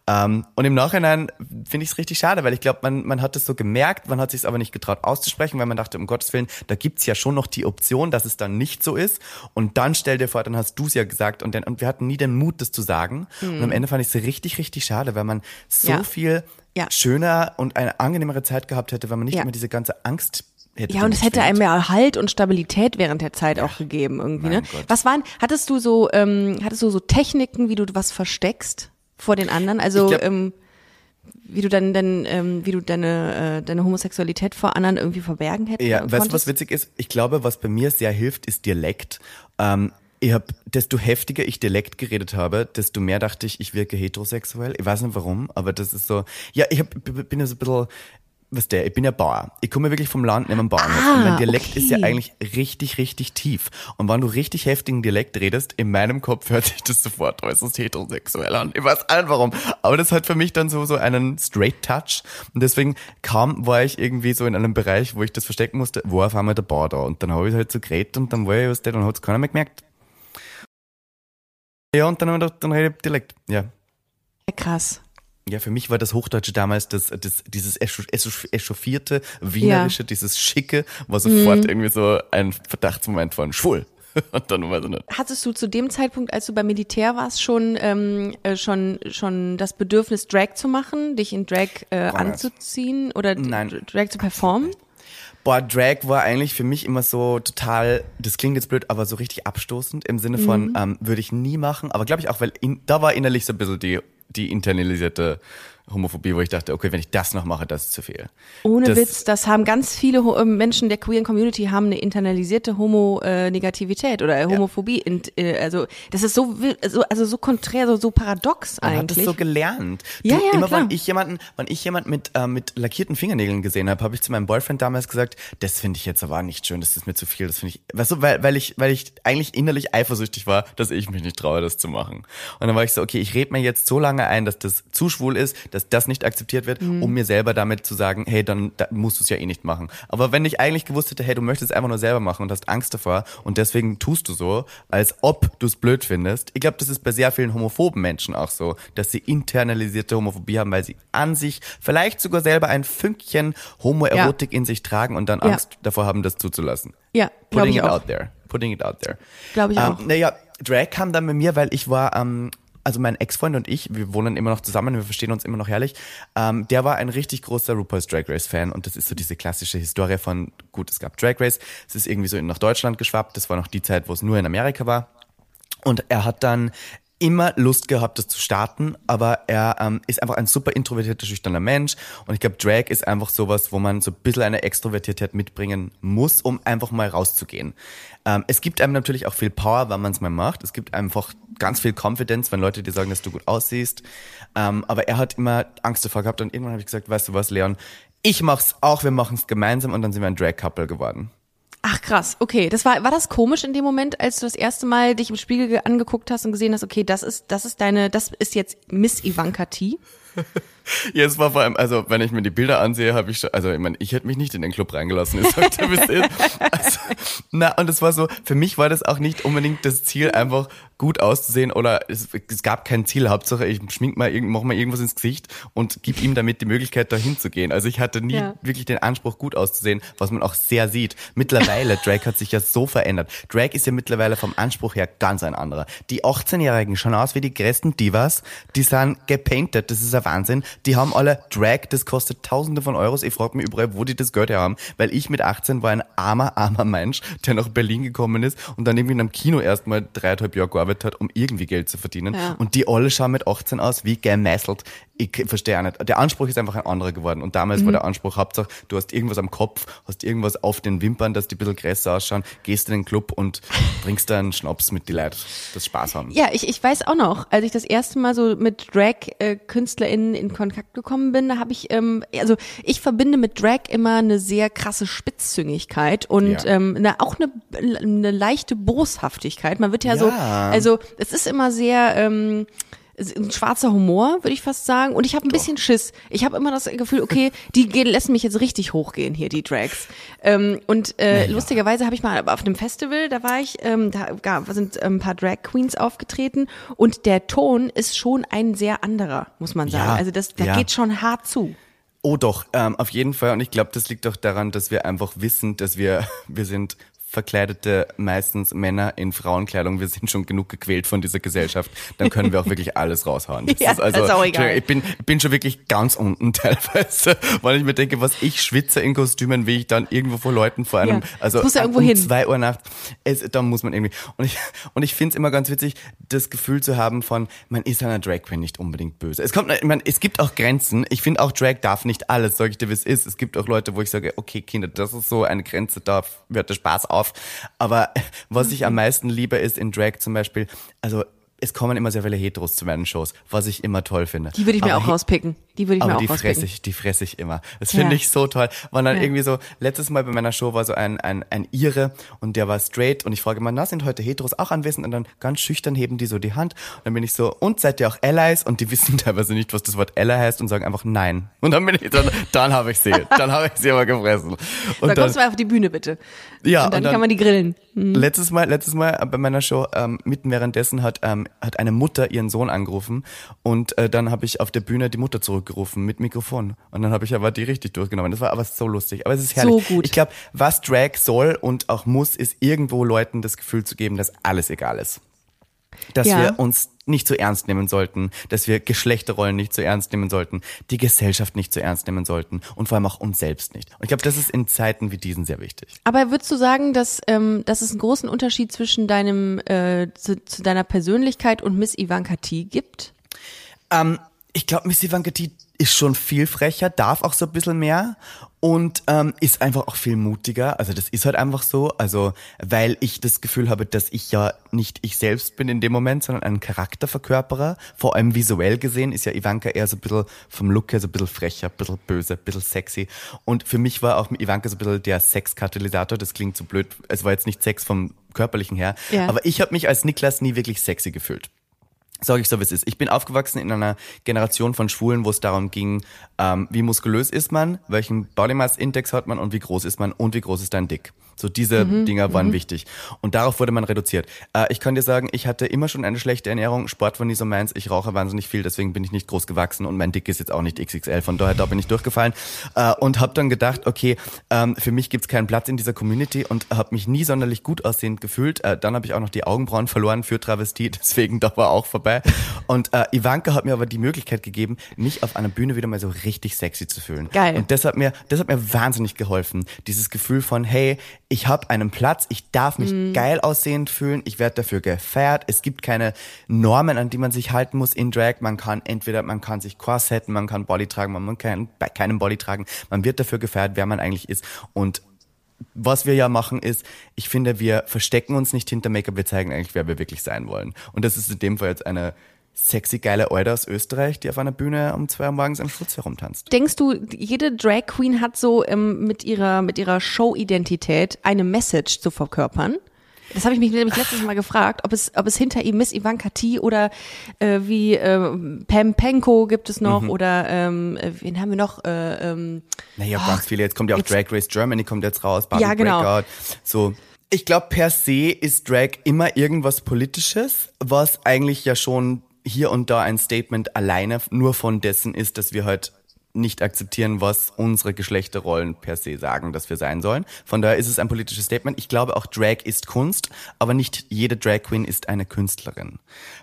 Ähm, und im Nachhinein finde ich es richtig schade, weil ich glaube, man, man hat es so gemerkt, man hat sich aber nicht getraut auszusprechen, weil man dachte, um Gottes Willen, da gibt's ja schon noch die Option, dass es dann nicht so ist. Und dann stell dir vor, dann hast du es ja gesagt und, dann, und wir hatten nie den Mut, das zu sagen. Und am mhm. Ende fand ich es richtig, richtig schade, weil man so ja. viel ja. schöner und eine angenehmere Zeit gehabt hätte, weil man nicht ja. immer diese ganze Angst hätte. Ja, und es hätte einem ja Halt und Stabilität während der Zeit auch gegeben irgendwie. Ne? Was waren? Hattest du so, ähm, hattest du so Techniken, wie du was versteckst vor den anderen? Also glaub, ähm, wie du dann, dann ähm, wie du deine, äh, deine Homosexualität vor anderen irgendwie verbergen hättest? Ja, weißt du, was witzig ist? Ich glaube, was bei mir sehr hilft, ist Dialekt. Ähm, ich hab, desto heftiger ich Dialekt geredet habe, desto mehr dachte ich, ich wirke heterosexuell. Ich weiß nicht warum, aber das ist so. Ja, ich hab, bin ja so ein bisschen, was der, ich bin ja Bauer. Ich komme wirklich vom Land neben dem Bauernhof. Ah, und mein Dialekt okay. ist ja eigentlich richtig, richtig tief. Und wenn du richtig heftigen Dialekt redest, in meinem Kopf hört sich das sofort äußerst heterosexuell an. Ich weiß nicht warum. Aber das hat für mich dann so, so einen straight Touch. Und deswegen kaum war ich irgendwie so in einem Bereich, wo ich das verstecken musste, wo auf einmal der Bauer da. Und dann habe ich halt so geredet und dann war ich, was der, dann hat es keiner mehr gemerkt. Ja, und dann, dann rede ich Dialekt. Ja. Krass. Ja, für mich war das Hochdeutsche damals das, das, dieses echauffierte, wienerische, ja. dieses schicke, war sofort mhm. irgendwie so ein Verdachtsmoment von schwul. Und dann war so eine Hattest du zu dem Zeitpunkt, als du beim Militär warst, schon ähm, äh, schon schon das Bedürfnis, Drag zu machen, dich in Drag äh, anzuziehen oder Nein. Drag zu performen? Boah, Drag war eigentlich für mich immer so total, das klingt jetzt blöd, aber so richtig abstoßend im Sinne von, mhm. ähm, würde ich nie machen. Aber glaube ich auch, weil in, da war innerlich so ein bisschen die, die internalisierte Homophobie, wo ich dachte, okay, wenn ich das noch mache, das ist zu viel. Ohne das, Witz, das haben ganz viele ähm, Menschen der queeren Community haben eine internalisierte Homo-Negativität oder Homophobie. Ja. Und, äh, also das ist so, also so konträr, so, so paradox eigentlich. Man hat das so gelernt. Du, ja, ja, immer klar. wenn ich jemanden, wenn ich jemanden mit, äh, mit lackierten Fingernägeln gesehen habe, habe ich zu meinem Boyfriend damals gesagt, das finde ich jetzt aber nicht schön, das ist mir zu viel, das finde ich, weißt du, weil, weil ich, weil ich eigentlich innerlich eifersüchtig war, dass ich mich nicht traue, das zu machen. Und dann war ich so, okay, ich rede mir jetzt so lange ein, dass das zu schwul ist, dass das nicht akzeptiert wird, mhm. um mir selber damit zu sagen, hey, dann da musst du es ja eh nicht machen. Aber wenn ich eigentlich gewusst hätte, hey, du möchtest es einfach nur selber machen und hast Angst davor und deswegen tust du so, als ob du es blöd findest. Ich glaube, das ist bei sehr vielen homophoben Menschen auch so, dass sie internalisierte Homophobie haben, weil sie an sich vielleicht sogar selber ein Fünkchen Homoerotik ja. in sich tragen und dann Angst ja. davor haben, das zuzulassen. Ja, Putting ich it auch. out there. Putting it out there. Glaube ich ähm, auch. Naja, Drag kam dann mit mir, weil ich war ähm, also mein Ex-Freund und ich, wir wohnen immer noch zusammen, wir verstehen uns immer noch herrlich, ähm, der war ein richtig großer RuPaul's Drag Race-Fan und das ist so diese klassische Historie von, gut, es gab Drag Race, es ist irgendwie so nach Deutschland geschwappt, das war noch die Zeit, wo es nur in Amerika war. Und er hat dann immer Lust gehabt, das zu starten, aber er ähm, ist einfach ein super introvertierter, schüchterner Mensch und ich glaube, Drag ist einfach sowas, wo man so ein bisschen eine Extrovertiertheit mitbringen muss, um einfach mal rauszugehen. Ähm, es gibt einem natürlich auch viel Power, wenn man es mal macht. Es gibt einfach ganz viel Confidence, wenn Leute dir sagen, dass du gut aussiehst. Ähm, aber er hat immer Angst davor gehabt und irgendwann habe ich gesagt, weißt du was, Leon, ich mach's auch, wir machen es gemeinsam und dann sind wir ein Drag-Couple geworden. Ach krass, okay. Das war, war das komisch in dem Moment, als du das erste Mal dich im Spiegel angeguckt hast und gesehen hast, okay, das ist, das ist deine, das ist jetzt Miss Ivanka T? ja, es war vor allem, also wenn ich mir die Bilder ansehe, habe ich schon, also ich meine, ich hätte mich nicht in den Club reingelassen, ich sag dir, bis also, Na, und es war so, für mich war das auch nicht unbedingt das Ziel, einfach gut auszusehen oder es, es gab kein Ziel, Hauptsache ich schmink mal, mach mal irgendwas ins Gesicht und gib ihm damit die Möglichkeit, dahin zu gehen. Also ich hatte nie ja. wirklich den Anspruch, gut auszusehen, was man auch sehr sieht. Mittlerweile, Drag hat sich ja so verändert. Drag ist ja mittlerweile vom Anspruch her ganz ein anderer. Die 18-Jährigen schauen aus wie die größten Divas, die sind gepainted, das ist ein Wahnsinn. Die haben alle Drag, das kostet tausende von Euros. Ich frage mich überall, wo die das Geld her haben, weil ich mit 18 war ein armer, armer Mensch, der nach Berlin gekommen ist und dann irgendwie in einem Kino erstmal dreieinhalb Jahre gearbeitet hat, um irgendwie Geld zu verdienen. Ja. Und die alle schauen mit 18 aus wie gemesselt ich verstehe auch nicht. Der Anspruch ist einfach ein anderer geworden. Und damals mhm. war der Anspruch Hauptsache, du hast irgendwas am Kopf, hast irgendwas auf den Wimpern, dass die ein bisschen größer ausschauen, gehst in den Club und trinkst da einen Schnaps mit die Leute, das Spaß haben. Ja, ich, ich weiß auch noch, als ich das erste Mal so mit Drag-KünstlerInnen in Kontakt gekommen bin, da habe ich, ähm, also ich verbinde mit Drag immer eine sehr krasse Spitzzüngigkeit und ja. ähm, eine, auch eine, eine leichte Boshaftigkeit. Man wird ja, ja. so, also es ist immer sehr, ähm, ein schwarzer Humor, würde ich fast sagen. Und ich habe ein Doch. bisschen Schiss. Ich habe immer das Gefühl, okay, die gehen, lassen mich jetzt richtig hochgehen hier, die Drags. Ähm, und äh, naja. lustigerweise habe ich mal auf einem Festival, da war ich, ähm, da gab, sind ein paar Drag Queens aufgetreten und der Ton ist schon ein sehr anderer, muss man sagen. Ja. Also das, da ja. geht schon hart zu. Oh doch, ähm, auf jeden Fall. Und ich glaube, das liegt auch daran, dass wir einfach wissen, dass wir, wir sind verkleidete, meistens Männer in Frauenkleidung. Wir sind schon genug gequält von dieser Gesellschaft. Dann können wir auch wirklich alles raushauen. Das ja, ist also, ist auch egal. Ich bin, bin schon wirklich ganz unten teilweise, weil ich mir denke, was ich schwitze in Kostümen, wie ich dann irgendwo vor Leuten vor einem, ja, also muss ja um hin. zwei Uhr nachts, da muss man irgendwie. Und ich, und ich finde es immer ganz witzig, das Gefühl zu haben von, man ist einer Drag Queen nicht unbedingt böse. Es kommt, ich meine, es gibt auch Grenzen. Ich finde auch Drag darf nicht alles, sag ich dir, wie es ist. Es gibt auch Leute, wo ich sage, okay, Kinder, das ist so eine Grenze, da hört der Spaß auf. Aber was ich am mhm. meisten liebe, ist in Drag zum Beispiel, also es kommen immer sehr viele Heteros zu meinen Shows, was ich immer toll finde. Die würde ich mir aber auch rauspicken. Die würde ich aber mir auch die rauspicken. Fresse ich, die fresse ich immer. Das finde ja. ich so toll. War dann ja. irgendwie so, letztes Mal bei meiner Show war so ein, ein, ein Ire und der war straight und ich frage immer, na, sind heute Heteros auch anwesend? Und dann ganz schüchtern heben die so die Hand. Und dann bin ich so, und seid ihr auch Allies? Und die wissen teilweise nicht, was das Wort Ally heißt und sagen einfach nein. Und dann bin ich, dann, dann habe ich sie. Dann habe ich sie aber gefressen. Und dann, dann kommst du mal auf die Bühne bitte. Ja. Und dann, und dann kann man die grillen. Mhm. Letztes Mal, letztes Mal bei meiner Show, ähm, mitten währenddessen hat, ähm, hat eine Mutter ihren Sohn angerufen und äh, dann habe ich auf der Bühne die Mutter zurückgerufen mit Mikrofon. Und dann habe ich aber die richtig durchgenommen. Das war aber so lustig. Aber es ist herrlich. So gut. Ich glaube, was Drag soll und auch muss, ist irgendwo Leuten das Gefühl zu geben, dass alles egal ist dass ja. wir uns nicht zu ernst nehmen sollten, dass wir Geschlechterrollen nicht zu ernst nehmen sollten, die Gesellschaft nicht zu ernst nehmen sollten und vor allem auch uns selbst nicht. Und ich glaube, das ist in Zeiten wie diesen sehr wichtig. Aber würdest du sagen, dass, ähm, dass es einen großen Unterschied zwischen deinem, äh, zu, zu deiner Persönlichkeit und Miss Ivanka T gibt? Ähm, Ich glaube, Miss Ivanka T ist schon viel frecher, darf auch so ein bisschen mehr und ähm, ist einfach auch viel mutiger. Also das ist halt einfach so. Also weil ich das Gefühl habe, dass ich ja nicht ich selbst bin in dem Moment, sondern ein Charakterverkörperer. Vor allem visuell gesehen ist ja Ivanka eher so ein bisschen vom Look her so ein bisschen frecher, ein bisschen böse, ein bisschen sexy. Und für mich war auch Ivanka so ein bisschen der Sexkatalysator. Das klingt so blöd. Es war jetzt nicht Sex vom körperlichen her. Ja. Aber ich habe mich als Niklas nie wirklich sexy gefühlt. Sag ich so, wie es ist. Ich bin aufgewachsen in einer Generation von Schwulen, wo es darum ging, ähm, wie muskulös ist man, welchen Body Mass Index hat man und wie groß ist man und wie groß ist dein Dick. So diese mhm, Dinger waren mhm. wichtig. Und darauf wurde man reduziert. Äh, ich kann dir sagen, ich hatte immer schon eine schlechte Ernährung. Sport war nie so meins. Ich rauche wahnsinnig viel, deswegen bin ich nicht groß gewachsen und mein Dick ist jetzt auch nicht XXL. Von daher da bin ich durchgefallen äh, und habe dann gedacht, okay, ähm, für mich gibt's keinen Platz in dieser Community und habe mich nie sonderlich gut aussehend gefühlt. Äh, dann habe ich auch noch die Augenbrauen verloren für Travestie, deswegen da war auch vorbei. Und äh, Ivanka hat mir aber die Möglichkeit gegeben, mich auf einer Bühne wieder mal so richtig sexy zu fühlen. Geil. Und das hat mir, das hat mir wahnsinnig geholfen. Dieses Gefühl von, hey, ich habe einen Platz, ich darf mich mm. geil aussehend fühlen, ich werde dafür gefeiert. Es gibt keine Normen, an die man sich halten muss in Drag. Man kann entweder, man kann sich Korsetten, man kann Body tragen, man kann bei keinem Body tragen. Man wird dafür gefeiert, wer man eigentlich ist. Und was wir ja machen ist, ich finde, wir verstecken uns nicht hinter Make-up, wir zeigen eigentlich, wer wir wirklich sein wollen. Und das ist in dem Fall jetzt eine sexy geile Alte aus Österreich, die auf einer Bühne um zwei Uhr morgens im Schutz herumtanzt. Denkst du, jede Drag Queen hat so ähm, mit ihrer mit ihrer Show-Identität eine Message zu verkörpern? Das habe ich mich nämlich letztes Mal gefragt, ob es, ob es hinter ihm Miss Ivanka T oder äh, wie äh, Pam Penko gibt es noch mhm. oder ähm, äh, wen haben wir noch? Äh, ähm, naja, oh, ganz viele. Jetzt kommt ja auch Drag Race Germany, kommt jetzt raus, Barbie ja, genau. Breakout. So, ich glaube, per se ist Drag immer irgendwas Politisches, was eigentlich ja schon hier und da ein Statement alleine nur von dessen ist, dass wir halt nicht akzeptieren, was unsere Geschlechterrollen per se sagen, dass wir sein sollen. Von daher ist es ein politisches Statement. Ich glaube auch Drag ist Kunst, aber nicht jede Drag Queen ist eine Künstlerin.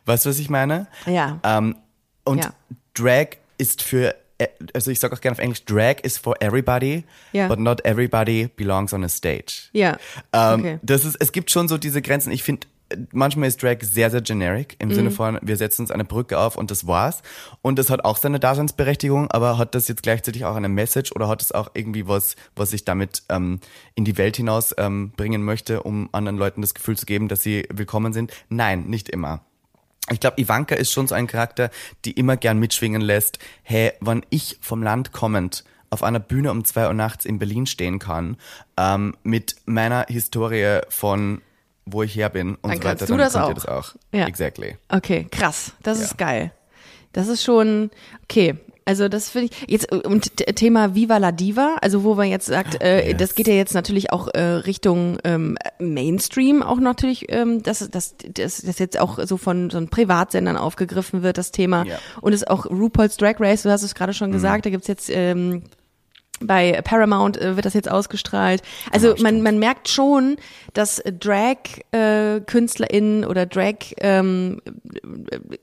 Weißt du, was ich meine? Ja. Ähm, und ja. Drag ist für äh, also ich sage auch gerne auf Englisch, Drag is for everybody, yeah. but not everybody belongs on a stage. Ja. Ähm, okay. Das ist, es gibt schon so diese Grenzen. Ich finde, manchmal ist Drag sehr, sehr generic im mhm. Sinne von, wir setzen uns eine Brücke auf und das war's. Und das hat auch seine Daseinsberechtigung, aber hat das jetzt gleichzeitig auch eine Message oder hat es auch irgendwie was, was ich damit ähm, in die Welt hinaus ähm, bringen möchte, um anderen Leuten das Gefühl zu geben, dass sie willkommen sind? Nein, nicht immer. Ich glaube, Ivanka ist schon so ein Charakter, die immer gern mitschwingen lässt, hey, wann ich vom Land kommend auf einer Bühne um zwei Uhr nachts in Berlin stehen kann, ähm, mit meiner Historie von wo ich her bin und dann so weiter, du dann das könnt auch. das auch. Ja. Exactly. Okay, krass. Das ja. ist geil. Das ist schon, okay. Also das finde ich jetzt und Thema Viva la Diva, also wo man jetzt sagt, äh, yes. das geht ja jetzt natürlich auch äh, Richtung ähm, Mainstream auch natürlich, ähm, dass das, das, das jetzt auch so von so Privatsendern aufgegriffen wird, das Thema. Yeah. Und es auch RuPaul's Drag Race, du hast es gerade schon mhm. gesagt, da gibt's jetzt ähm, bei Paramount äh, wird das jetzt ausgestrahlt. Also genau, man, man merkt schon, dass Drag-KünstlerInnen äh, oder Drag ähm,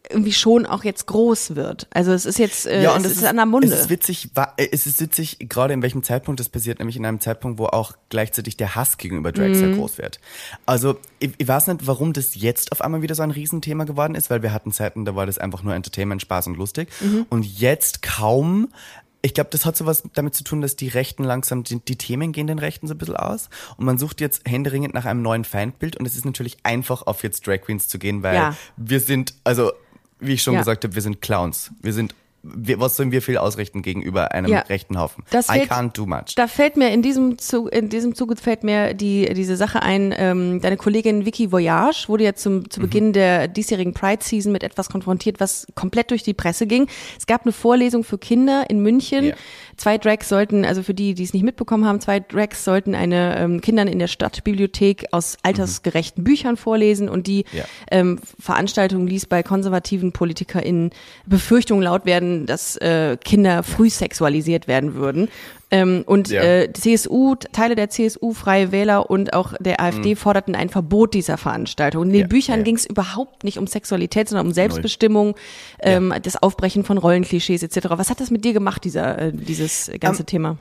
irgendwie schon auch jetzt groß wird. Also es ist jetzt, äh, ja, und es, es ist, ist an der Munde. Es ist witzig, äh, es ist witzig, gerade in welchem Zeitpunkt das passiert, nämlich in einem Zeitpunkt, wo auch gleichzeitig der Hass gegenüber Drag mhm. sehr groß wird. Also ich, ich weiß nicht, warum das jetzt auf einmal wieder so ein Riesenthema geworden ist, weil wir hatten Zeiten, da war das einfach nur Entertainment, Spaß und lustig. Mhm. Und jetzt kaum ich glaube, das hat so was damit zu tun, dass die Rechten langsam, die, die, Themen gehen den Rechten so ein bisschen aus. Und man sucht jetzt händeringend nach einem neuen Feindbild. Und es ist natürlich einfach, auf jetzt Drag Queens zu gehen, weil ja. wir sind, also, wie ich schon ja. gesagt habe, wir sind Clowns. Wir sind was sollen wir viel ausrichten gegenüber einem ja, rechten Haufen? Das fällt, I can't do much. Da fällt mir in diesem Zug, in diesem Zuge fällt mir die diese Sache ein. Ähm, deine Kollegin Vicky Voyage wurde ja zum zu mhm. Beginn der diesjährigen Pride Season mit etwas konfrontiert, was komplett durch die Presse ging. Es gab eine Vorlesung für Kinder in München. Yeah. Zwei Drags sollten, also für die, die es nicht mitbekommen haben, zwei Drags sollten eine ähm, Kindern in der Stadtbibliothek aus altersgerechten mhm. Büchern vorlesen und die yeah. ähm, Veranstaltung ließ bei konservativen PolitikerInnen Befürchtungen laut werden werden, dass äh, Kinder früh sexualisiert werden würden. Ähm, und ja. äh, CSU, Teile der CSU, Freie Wähler und auch der AfD mhm. forderten ein Verbot dieser Veranstaltung. In den ja, Büchern ja. ging es überhaupt nicht um Sexualität, sondern um Selbstbestimmung, ähm, das Aufbrechen von Rollenklischees etc. Was hat das mit dir gemacht, dieser, äh, dieses ganze um, ähm, Thema?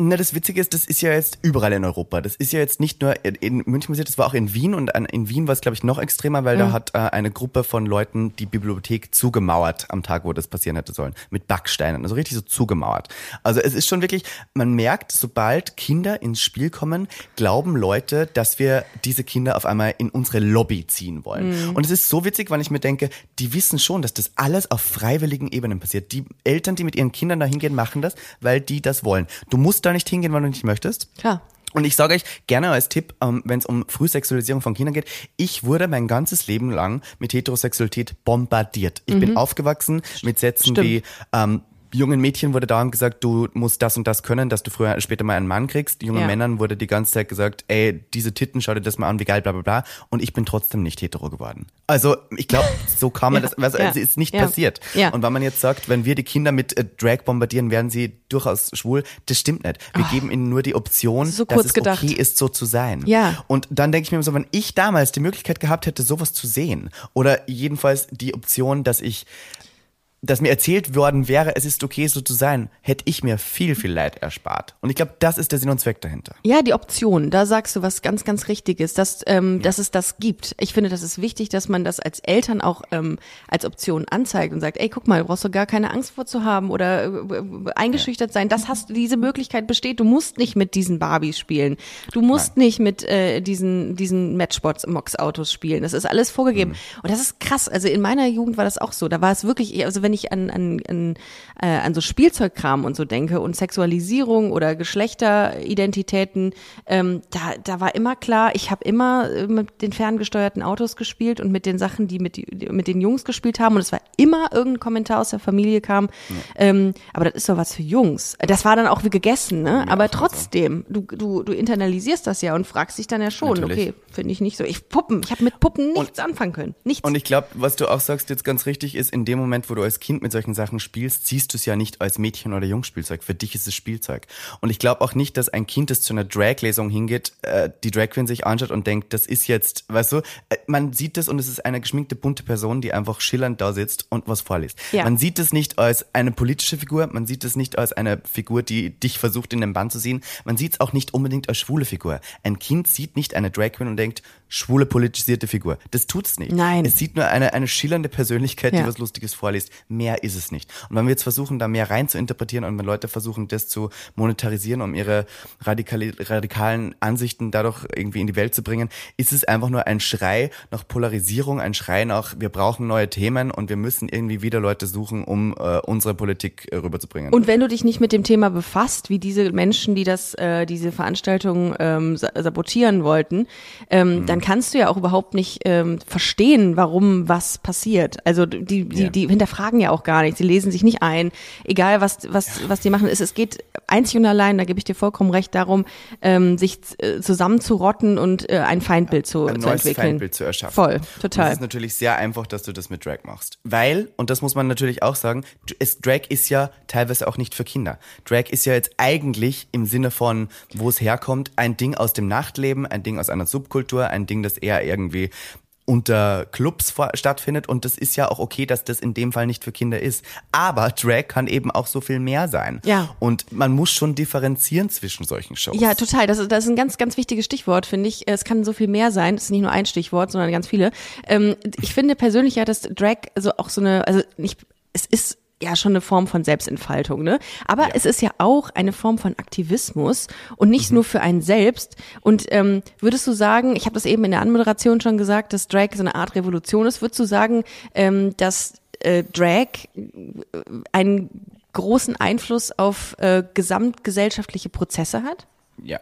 Na, das Witzige ist, das ist ja jetzt überall in Europa. Das ist ja jetzt nicht nur in München passiert, das war auch in Wien und in Wien war es, glaube ich, noch extremer, weil mhm. da hat äh, eine Gruppe von Leuten die Bibliothek zugemauert am Tag, wo das passieren hätte sollen. Mit Backsteinen. Also richtig so zugemauert. Also es ist schon wirklich, man merkt, sobald Kinder ins Spiel kommen, glauben Leute, dass wir diese Kinder auf einmal in unsere Lobby ziehen wollen. Mhm. Und es ist so witzig, weil ich mir denke, die wissen schon, dass das alles auf freiwilligen Ebenen passiert. Die Eltern, die mit ihren Kindern da hingehen, machen das, weil die das wollen. Du musst da nicht hingehen, weil du nicht möchtest. Klar. Und ich sage euch gerne als Tipp, ähm, wenn es um Frühsexualisierung von Kindern geht, ich wurde mein ganzes Leben lang mit Heterosexualität bombardiert. Ich mhm. bin aufgewachsen mit Sätzen Stimmt. wie ähm, jungen Mädchen wurde dauernd gesagt, du musst das und das können, dass du früher später mal einen Mann kriegst. Jungen ja. Männern wurde die ganze Zeit gesagt, ey, diese Titten, schau dir das mal an, wie geil, bla bla bla. Und ich bin trotzdem nicht hetero geworden. Also ich glaube, so kann man ja. das, also, ja. also ist nicht passiert. Ja. Und wenn man jetzt sagt, wenn wir die Kinder mit äh, Drag bombardieren, werden sie durchaus schwul, das stimmt nicht. Wir oh. geben ihnen nur die Option, so dass es gedacht. okay ist, so zu sein. Ja. Und dann denke ich mir so, wenn ich damals die Möglichkeit gehabt hätte, sowas zu sehen, oder jedenfalls die Option, dass ich dass mir erzählt worden wäre, es ist okay, so zu sein, hätte ich mir viel, viel Leid erspart. Und ich glaube, das ist der Sinn und Zweck dahinter. Ja, die Option, da sagst du was ganz, ganz Richtiges, dass, ähm, ja. dass es das gibt. Ich finde, das ist wichtig, dass man das als Eltern auch ähm, als Option anzeigt und sagt, ey, guck mal, du brauchst doch gar keine Angst vor zu haben oder äh, eingeschüchtert ja. sein. Das hast, diese Möglichkeit besteht. Du musst nicht mit diesen Barbies spielen. Du musst Nein. nicht mit äh, diesen, diesen Matchbox-Mox-Autos spielen. Das ist alles vorgegeben. Mhm. Und das ist krass. Also in meiner Jugend war das auch so. Da war es wirklich, also wenn ich an, an, an, äh, an so Spielzeugkram und so denke und Sexualisierung oder Geschlechteridentitäten, ähm, da, da war immer klar, ich habe immer äh, mit den ferngesteuerten Autos gespielt und mit den Sachen, die mit, die, mit den Jungs gespielt haben und es war immer irgendein Kommentar aus der Familie kam, ja. ähm, aber das ist doch was für Jungs. Das war dann auch wie gegessen, ne? Ja, aber trotzdem, du, du, du internalisierst das ja und fragst dich dann ja schon, Natürlich. okay, finde ich nicht so. Ich Puppen, ich habe mit Puppen nichts und, anfangen können. Nichts. Und ich glaube, was du auch sagst jetzt ganz richtig ist, in dem Moment, wo du als Kind mit solchen Sachen spielst, siehst du es ja nicht als Mädchen- oder Jungspielzeug. Für dich ist es Spielzeug. Und ich glaube auch nicht, dass ein Kind, das zu einer Drag-Lesung hingeht, äh, die Drag Queen sich anschaut und denkt, das ist jetzt, weißt du, äh, man sieht das und es ist eine geschminkte, bunte Person, die einfach schillernd da sitzt und was vorliest. Ja. Man sieht es nicht als eine politische Figur, man sieht es nicht als eine Figur, die dich versucht in den Bann zu ziehen. Man sieht es auch nicht unbedingt als schwule Figur. Ein Kind sieht nicht eine Drag Queen und denkt, schwule politisierte Figur. Das tut es nicht. Nein. Es sieht nur eine, eine schillernde Persönlichkeit, ja. die was Lustiges vorliest. Mehr ist es nicht. Und wenn wir jetzt versuchen, da mehr rein zu interpretieren und wenn Leute versuchen, das zu monetarisieren, um ihre radikale, radikalen Ansichten dadurch irgendwie in die Welt zu bringen, ist es einfach nur ein Schrei nach Polarisierung, ein Schrei nach, wir brauchen neue Themen und wir müssen irgendwie wieder Leute suchen, um äh, unsere Politik äh, rüberzubringen. Und wenn du dich nicht mit dem Thema befasst, wie diese Menschen, die das, äh, diese Veranstaltung ähm, sabotieren wollten, ähm, mhm. dann kannst du ja auch überhaupt nicht ähm, verstehen, warum was passiert. Also die, die, ja. die hinterfragen ja auch gar nicht. Sie lesen sich nicht ein, egal was, was, was die machen. Es, es geht einzig und allein, da gebe ich dir vollkommen recht, darum, ähm, sich äh, zusammenzurotten und äh, ein Feindbild zu, ein zu neues entwickeln. Feindbild zu erschaffen. Voll, total. Und es ist natürlich sehr einfach, dass du das mit Drag machst. Weil, und das muss man natürlich auch sagen, es, Drag ist ja teilweise auch nicht für Kinder. Drag ist ja jetzt eigentlich im Sinne von, wo es herkommt, ein Ding aus dem Nachtleben, ein Ding aus einer Subkultur, ein Ding, das eher irgendwie unter Clubs stattfindet und das ist ja auch okay, dass das in dem Fall nicht für Kinder ist. Aber Drag kann eben auch so viel mehr sein. Ja. Und man muss schon differenzieren zwischen solchen Shows. Ja, total. Das ist, das ist ein ganz, ganz wichtiges Stichwort, finde ich. Es kann so viel mehr sein. Es ist nicht nur ein Stichwort, sondern ganz viele. Ähm, ich finde persönlich ja, dass Drag so auch so eine, also nicht, es ist ja schon eine Form von Selbstentfaltung, ne? Aber ja. es ist ja auch eine Form von Aktivismus und nicht mhm. nur für einen selbst. Und ähm, würdest du sagen, ich habe das eben in der Anmoderation schon gesagt, dass Drag so eine Art Revolution ist, würdest du sagen, ähm, dass äh, Drag äh, einen großen Einfluss auf äh, gesamtgesellschaftliche Prozesse hat? Ja,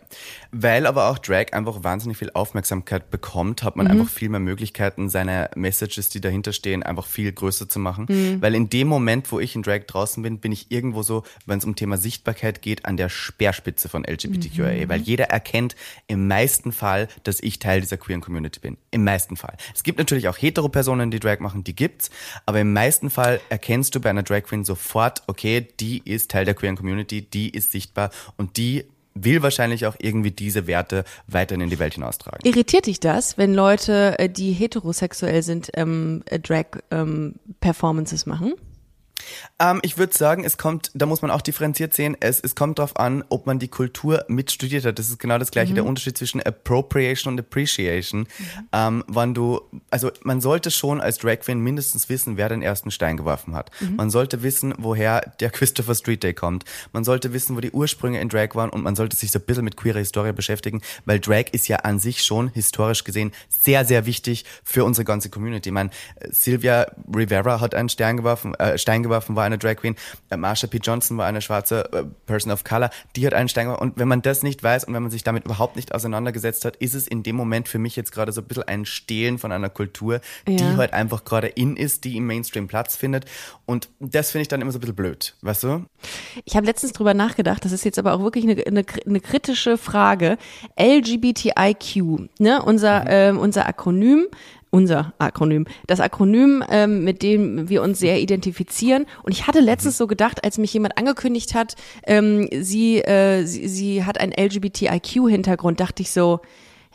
weil aber auch Drag einfach wahnsinnig viel Aufmerksamkeit bekommt, hat man mhm. einfach viel mehr Möglichkeiten, seine Messages, die dahinter stehen, einfach viel größer zu machen. Mhm. Weil in dem Moment, wo ich in Drag draußen bin, bin ich irgendwo so, wenn es um Thema Sichtbarkeit geht, an der Speerspitze von LGBTQIA. Mhm. Weil jeder erkennt im meisten Fall, dass ich Teil dieser queeren Community bin. Im meisten Fall. Es gibt natürlich auch hetero Personen, die Drag machen, die gibt's. Aber im meisten Fall erkennst du bei einer Drag Queen sofort, okay, die ist Teil der queeren Community, die ist sichtbar und die will wahrscheinlich auch irgendwie diese Werte weiterhin in die Welt hinaustragen. Irritiert dich das, wenn Leute, äh, die heterosexuell sind, ähm, äh, Drag-Performances ähm, machen? Ähm, ich würde sagen, es kommt, da muss man auch differenziert sehen, es, es kommt darauf an, ob man die Kultur mitstudiert hat. Das ist genau das gleiche, mhm. der Unterschied zwischen Appropriation und Appreciation. Mhm. Ähm, wann du, also man sollte schon als Drag Queen mindestens wissen, wer den ersten Stein geworfen hat. Mhm. Man sollte wissen, woher der Christopher Street Day kommt. Man sollte wissen, wo die Ursprünge in Drag waren und man sollte sich so ein bisschen mit queerer Historie beschäftigen, weil Drag ist ja an sich schon historisch gesehen sehr, sehr wichtig für unsere ganze Community. Ich meine, Sylvia Rivera hat einen Stern geworfen, äh, Stein geworfen, war eine Drag Queen. Äh, Marsha P. Johnson war eine schwarze äh, Person of Color. Die hat einen Stein geworfen. Und wenn man das nicht weiß und wenn man sich damit überhaupt nicht auseinandergesetzt hat, ist es in dem Moment für mich jetzt gerade so ein bisschen ein Stehlen von einer Kultur, ja. die halt einfach gerade in ist, die im Mainstream Platz findet. Und das finde ich dann immer so ein bisschen blöd, weißt du? Ich habe letztens drüber nachgedacht, das ist jetzt aber auch wirklich eine, eine, eine kritische Frage. LGBTIQ, ne, unser, mhm. äh, unser Akronym unser Akronym, das Akronym, ähm, mit dem wir uns sehr identifizieren. Und ich hatte letztens mhm. so gedacht, als mich jemand angekündigt hat, ähm, sie, äh, sie, sie hat einen LGBTIQ-Hintergrund, dachte ich so,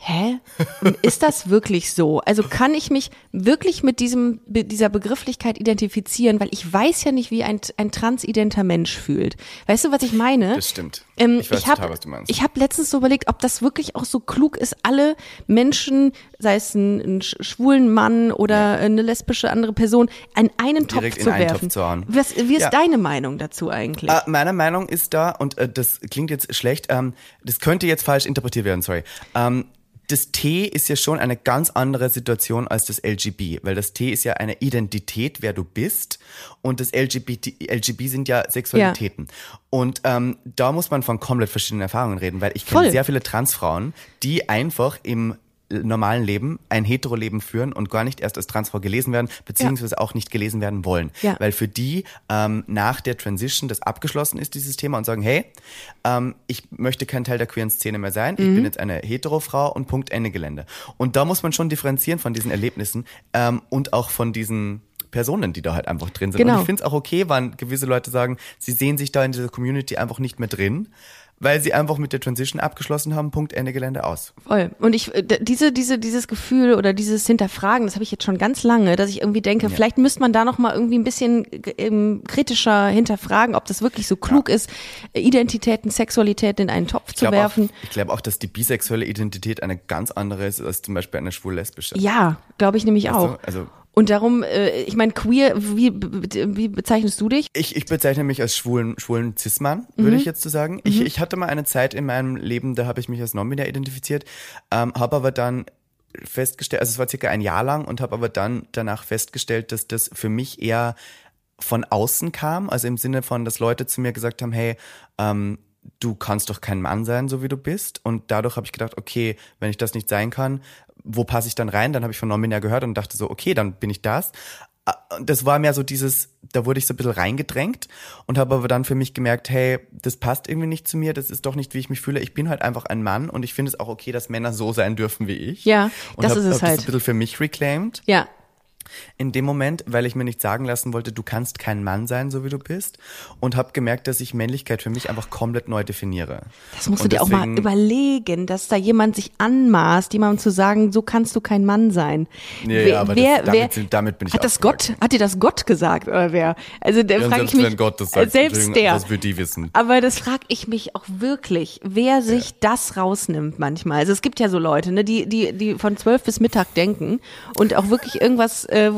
hä? Ist das wirklich so? Also kann ich mich wirklich mit diesem, dieser Begrifflichkeit identifizieren, weil ich weiß ja nicht, wie ein, ein transidenter Mensch fühlt. Weißt du, was ich meine? Das stimmt. Ähm, ich ich hab, habe letztens so überlegt, ob das wirklich auch so klug ist, alle Menschen, sei es ein, ein schwulen Mann oder ja. eine lesbische andere Person, an einen Direkt Topf zu werfen. Topf zu hauen. Was, wie ist ja. deine Meinung dazu eigentlich? Äh, meine Meinung ist da, und äh, das klingt jetzt schlecht, ähm, das könnte jetzt falsch interpretiert werden, sorry. Ähm, das T ist ja schon eine ganz andere Situation als das LGB, weil das T ist ja eine Identität, wer du bist, und das LGBT, LGB sind ja Sexualitäten. Ja. Und ähm, da muss man von komplett verschiedenen Erfahrungen reden, weil ich kenne sehr viele Transfrauen, die einfach im normalen Leben ein Hetero-Leben führen und gar nicht erst als Transfrau gelesen werden, beziehungsweise ja. auch nicht gelesen werden wollen. Ja. Weil für die ähm, nach der Transition das abgeschlossen ist, dieses Thema, und sagen, hey, ähm, ich möchte kein Teil der queeren Szene mehr sein, mhm. ich bin jetzt eine Hetero-Frau und Punkt, Ende Gelände. Und da muss man schon differenzieren von diesen Erlebnissen ähm, und auch von diesen Personen, die da halt einfach drin sind. Genau. Und ich finde es auch okay, wann gewisse Leute sagen, sie sehen sich da in dieser Community einfach nicht mehr drin weil sie einfach mit der Transition abgeschlossen haben, Punkt, Ende Gelände aus. Voll. Und ich, äh, diese, diese, dieses Gefühl oder dieses Hinterfragen, das habe ich jetzt schon ganz lange, dass ich irgendwie denke, ja. vielleicht müsste man da noch mal irgendwie ein bisschen ähm, kritischer hinterfragen, ob das wirklich so klug ja. ist, Identitäten, Sexualität in einen Topf zu werfen. Auch, ich glaube auch, dass die bisexuelle Identität eine ganz andere ist als zum Beispiel eine schwul-lesbische. Ja, glaube ich nämlich weißt auch. Also und darum, äh, ich meine, queer, wie, wie bezeichnest du dich? Ich, ich bezeichne mich als schwulen, schwulen Cis-Mann, mhm. würde ich jetzt so sagen. Mhm. Ich, ich hatte mal eine Zeit in meinem Leben, da habe ich mich als non-binär identifiziert, ähm, habe aber dann festgestellt, also es war circa ein Jahr lang und habe aber dann danach festgestellt, dass das für mich eher von außen kam, also im Sinne von, dass Leute zu mir gesagt haben, hey, ähm, du kannst doch kein Mann sein, so wie du bist. Und dadurch habe ich gedacht, okay, wenn ich das nicht sein kann, wo passe ich dann rein? Dann habe ich von Normin ja gehört und dachte so, okay, dann bin ich das. Ah, das war mehr so dieses, da wurde ich so ein bisschen reingedrängt und habe aber dann für mich gemerkt, hey, das passt irgendwie nicht zu mir, das ist doch nicht, wie ich mich fühle. Ich bin halt einfach ein Mann und ich finde es auch okay, dass Männer so sein dürfen wie ich. Ja, und das hab, ist es hab halt. Das ein bisschen für mich reclaimed. Ja, in dem Moment, weil ich mir nicht sagen lassen wollte, du kannst kein Mann sein, so wie du bist. Und habe gemerkt, dass ich Männlichkeit für mich einfach komplett neu definiere. Das musst und du dir deswegen, auch mal überlegen, dass da jemand sich anmaßt, jemandem zu sagen, so kannst du kein Mann sein. Ja, wer, ja aber wer, das, damit, wer, damit, bin ich Hat das Gott, hat dir das Gott gesagt oder wer? Also der ja, frage ich mich, Gott das sagt, selbst der. Was wird die wissen? Aber das frage ich mich auch wirklich, wer sich ja. das rausnimmt manchmal. Also es gibt ja so Leute, ne, die, die, die von zwölf bis Mittag denken und auch wirklich irgendwas, äh,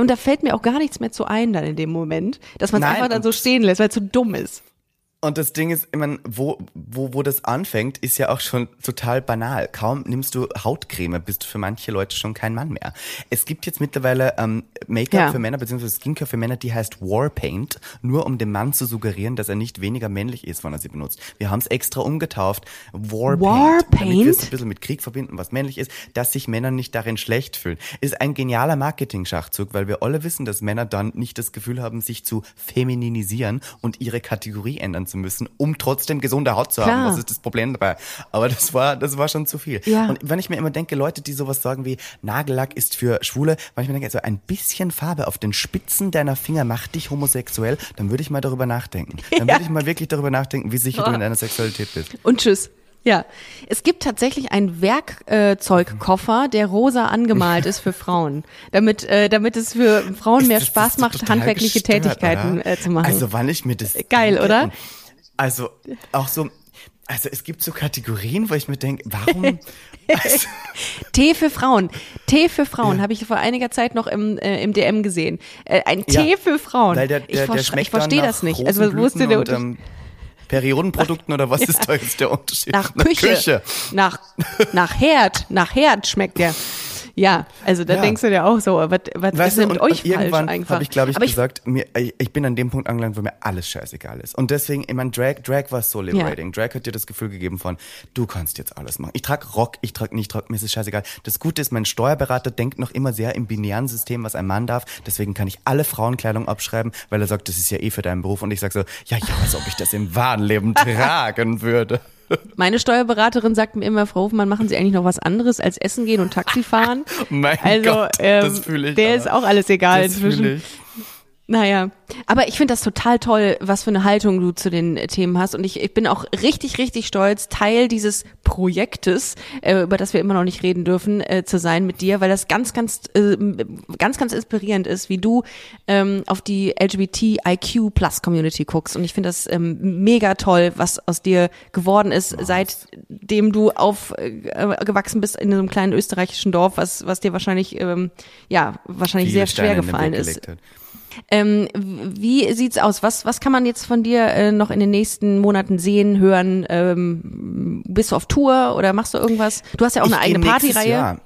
und da fällt mir auch gar nichts mehr zu ein dann in dem Moment, dass man es einfach dann so stehen lässt, weil es so dumm ist. Und das Ding ist, ich meine, wo, wo, wo das anfängt, ist ja auch schon total banal. Kaum nimmst du Hautcreme, bist du für manche Leute schon kein Mann mehr. Es gibt jetzt mittlerweile ähm, Make-up ja. für Männer, beziehungsweise Skincare für Männer, die heißt Warpaint, nur um dem Mann zu suggerieren, dass er nicht weniger männlich ist, wenn er sie benutzt. Wir haben es extra umgetauft. Warpaint. Warpaint? Damit wir es ein bisschen mit Krieg verbinden, was männlich ist, dass sich Männer nicht darin schlecht fühlen. Ist ein genialer Marketing-Schachzug, weil wir alle wissen, dass Männer dann nicht das Gefühl haben, sich zu femininisieren und ihre Kategorie ändern zu zu müssen, um trotzdem gesunde Haut zu Klar. haben. Was ist das Problem dabei? Aber das war, das war schon zu viel. Ja. Und wenn ich mir immer denke, Leute, die sowas sagen wie Nagellack ist für Schwule, wenn ich mir denke, also ein bisschen Farbe auf den Spitzen deiner Finger macht dich homosexuell, dann würde ich mal darüber nachdenken. Dann ja. würde ich mal wirklich darüber nachdenken, wie sicher oh. du in deiner Sexualität bist. Und tschüss. Ja, es gibt tatsächlich einen Werkzeugkoffer, der rosa angemalt ist für Frauen, damit äh, damit es für Frauen mehr Spaß macht, handwerkliche gestört, Tätigkeiten äh, zu machen. Also wann ich mir das geil, oder? Also auch so also es gibt so Kategorien, wo ich mir denke, warum? Also Tee für Frauen. Tee für Frauen ja. habe ich vor einiger Zeit noch im, äh, im DM gesehen. Äh, ein Tee ja, für Frauen. Weil der, der, der ich verstehe das nicht. Also wo ist denn der Unterschied? Ähm, Periodenprodukten oder was ist da jetzt der Unterschied? Nach Küche. Nach, Küche. nach, nach Herd. Nach Herd schmeckt der. Ja, also da ja. denkst du dir auch so, was, was weißt ist denn mit euch falsch einfach? habe ich, glaube ich, Aber gesagt, ich, mir, ich bin an dem Punkt angelangt, wo mir alles scheißegal ist. Und deswegen, ich meine, Drag, Drag war so liberating. Ja. Drag hat dir das Gefühl gegeben von, du kannst jetzt alles machen. Ich trage Rock, ich trage nicht Rock, mir ist es scheißegal. Das Gute ist, mein Steuerberater denkt noch immer sehr im binären System, was ein Mann darf. Deswegen kann ich alle Frauenkleidung abschreiben, weil er sagt, das ist ja eh für deinen Beruf. Und ich sage so, ja, ja, als ob ich das im wahren Leben tragen würde. Meine Steuerberaterin sagt mir immer, Frau Hofmann, machen Sie eigentlich noch was anderes als Essen gehen und Taxi fahren? mein also, Gott, ähm, das fühle ich. Der aber. ist auch alles egal das inzwischen. Naja, aber ich finde das total toll, was für eine Haltung du zu den Themen hast. Und ich, ich bin auch richtig, richtig stolz, Teil dieses Projektes, äh, über das wir immer noch nicht reden dürfen, äh, zu sein mit dir, weil das ganz, ganz, äh, ganz, ganz inspirierend ist, wie du ähm, auf die LGBTIQ Plus Community guckst. Und ich finde das ähm, mega toll, was aus dir geworden ist, oh. seitdem du aufgewachsen äh, bist in einem kleinen österreichischen Dorf, was, was dir wahrscheinlich, ähm, ja, wahrscheinlich Viele sehr schwer Steine gefallen ist. Hat. Ähm, wie sieht's aus? Was, was kann man jetzt von dir äh, noch in den nächsten Monaten sehen, hören? Ähm, bist du auf Tour oder machst du irgendwas? Du hast ja auch ich eine eigene Partyreihe.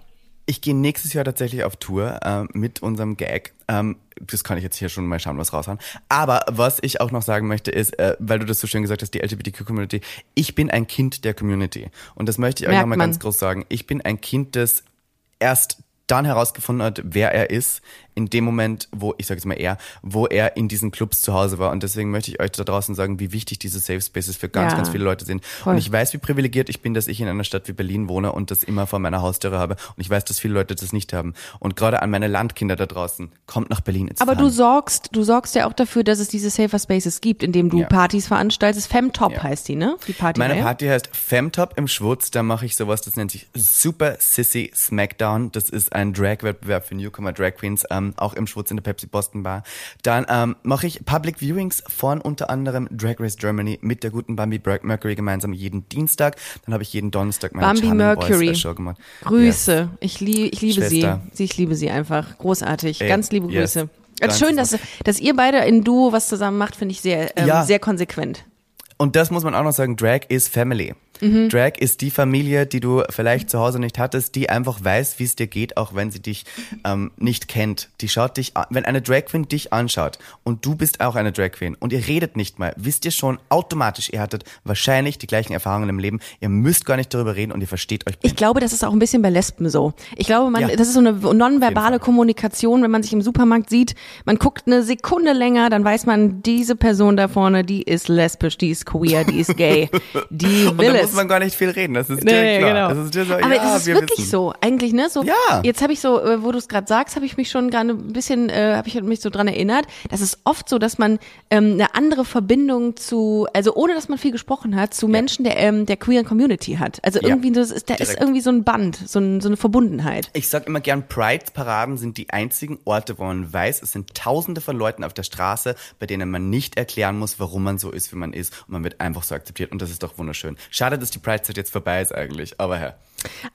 Ich gehe nächstes Jahr tatsächlich auf Tour äh, mit unserem Gag. Ähm, das kann ich jetzt hier schon mal schauen, was raushauen. Aber was ich auch noch sagen möchte ist, äh, weil du das so schön gesagt hast, die LGBTQ-Community, ich bin ein Kind der Community. Und das möchte ich euch nochmal ganz groß sagen. Ich bin ein Kind des erst dann herausgefunden hat, wer er ist, in dem Moment, wo, ich sage jetzt mal er, wo er in diesen Clubs zu Hause war. Und deswegen möchte ich euch da draußen sagen, wie wichtig diese Safe Spaces für ganz, ja. ganz viele Leute sind. Voll. Und ich weiß, wie privilegiert ich bin, dass ich in einer Stadt wie Berlin wohne und das immer vor meiner Haustüre habe. Und ich weiß, dass viele Leute das nicht haben. Und gerade an meine Landkinder da draußen, kommt nach Berlin ins Aber Fahren. du sorgst, du sorgst ja auch dafür, dass es diese Safer Spaces gibt, indem du ja. Partys veranstaltest. Femtop ja. heißt die, ne? Die Party. Meine Party heißt Femtop im Schwutz. Da mache ich sowas, das nennt sich Super Sissy Smackdown. Das ist ein Drag-Wettbewerb für Newcomer Drag Queens, ähm, auch im Schwutz in der Pepsi Boston Bar. Dann ähm, mache ich Public Viewings von unter anderem Drag Race Germany mit der guten Bambi Mercury gemeinsam jeden Dienstag. Dann habe ich jeden Donnerstag meine Bambi Mercury. gemacht. Grüße. Yes. Ich, lieb, ich liebe Schwester. sie. Ich liebe sie einfach. Großartig. Ey, Ganz liebe Grüße. Yes. Also schön, dass, dass ihr beide in Duo was zusammen macht, finde ich sehr, ähm, ja. sehr konsequent. Und das muss man auch noch sagen, Drag is Family. Mhm. Drag ist die Familie, die du vielleicht zu Hause nicht hattest, die einfach weiß, wie es dir geht, auch wenn sie dich ähm, nicht kennt. Die schaut dich an. Wenn eine Drag Queen dich anschaut und du bist auch eine Drag Queen und ihr redet nicht mal, wisst ihr schon automatisch, ihr hattet wahrscheinlich die gleichen Erfahrungen im Leben. Ihr müsst gar nicht darüber reden und ihr versteht euch. Ich glaube, das ist auch ein bisschen bei Lesben so. Ich glaube, man, ja. das ist so eine nonverbale Kommunikation, wenn man sich im Supermarkt sieht. Man guckt eine Sekunde länger, dann weiß man, diese Person da vorne, die ist lesbisch, die ist queer, die ist gay, die will es muss man gar nicht viel reden, das ist nee, klar. Genau. Das ist dir so, Aber ja, es ist wirklich wissen. so, eigentlich, ne? So, ja. Jetzt habe ich so, äh, wo du es gerade sagst, habe ich mich schon gerade ein bisschen, äh, habe ich mich so dran erinnert. Das ist oft so, dass man ähm, eine andere Verbindung zu, also ohne dass man viel gesprochen hat, zu ja. Menschen der ähm, der queeren Community hat. Also irgendwie, das ist, da Direkt. ist irgendwie so ein Band, so, ein, so eine Verbundenheit. Ich sag immer gern, Pride-Paraden sind die einzigen Orte, wo man weiß, es sind Tausende von Leuten auf der Straße, bei denen man nicht erklären muss, warum man so ist, wie man ist, und man wird einfach so akzeptiert. Und das ist doch wunderschön. Schade, dass die Pride-Zeit jetzt vorbei ist eigentlich, aber ja.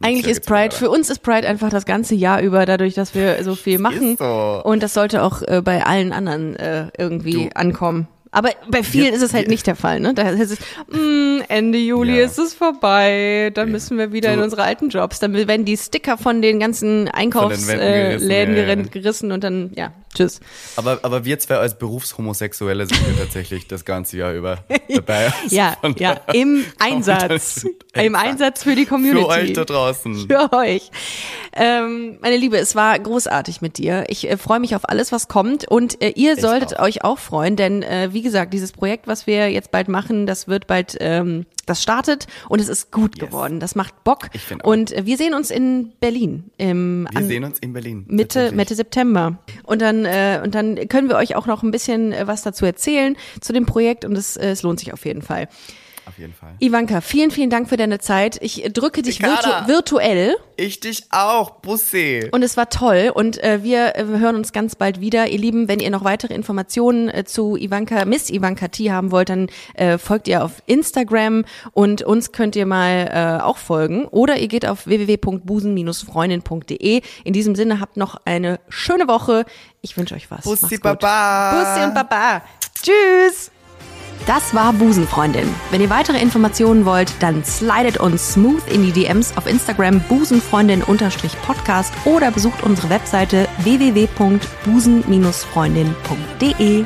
Eigentlich ist Pride, für uns ist Pride einfach das ganze Jahr über, dadurch, dass wir so viel machen. So. Und das sollte auch äh, bei allen anderen äh, irgendwie du. ankommen. Aber bei vielen ja, ist es halt ja. nicht der Fall, ne? Da ist es, mh, mm, Ende Juli ja. ist es vorbei, dann müssen wir wieder du. in unsere alten Jobs. Dann werden die Sticker von den ganzen Einkaufsläden äh, gerissen, gerissen und dann, ja, tschüss. Aber, aber wir zwei als Berufshomosexuelle sind wir tatsächlich das ganze Jahr über dabei. ja, ja, im Einsatz. Im Einsatz für die Community. Für euch da draußen. Für euch. Ähm, meine Liebe, es war großartig mit dir. Ich äh, freue mich auf alles, was kommt und äh, ihr solltet euch auch freuen, denn äh, wie gesagt, dieses Projekt, was wir jetzt bald machen, das wird bald, ähm, das startet und es ist gut yes. geworden. Das macht Bock. Ich auch. Und wir sehen uns in Berlin. Im, wir sehen uns in Berlin. Mitte, Mitte September. Und dann, äh, und dann können wir euch auch noch ein bisschen äh, was dazu erzählen zu dem Projekt und es, äh, es lohnt sich auf jeden Fall. Auf jeden Fall. Ivanka, vielen, vielen Dank für deine Zeit. Ich drücke dich virtu virtuell. Ich dich auch, Bussi. Und es war toll. Und äh, wir äh, hören uns ganz bald wieder. Ihr Lieben, wenn ihr noch weitere Informationen äh, zu Ivanka, Miss Ivanka T haben wollt, dann äh, folgt ihr auf Instagram und uns könnt ihr mal äh, auch folgen. Oder ihr geht auf www.busen-freundin.de. In diesem Sinne habt noch eine schöne Woche. Ich wünsche euch was. Bussi Baba. Bussi und Baba. Tschüss. Das war Busenfreundin. Wenn ihr weitere Informationen wollt, dann slidet uns smooth in die DMs auf Instagram busenfreundin-podcast oder besucht unsere Webseite www.busen-freundin.de.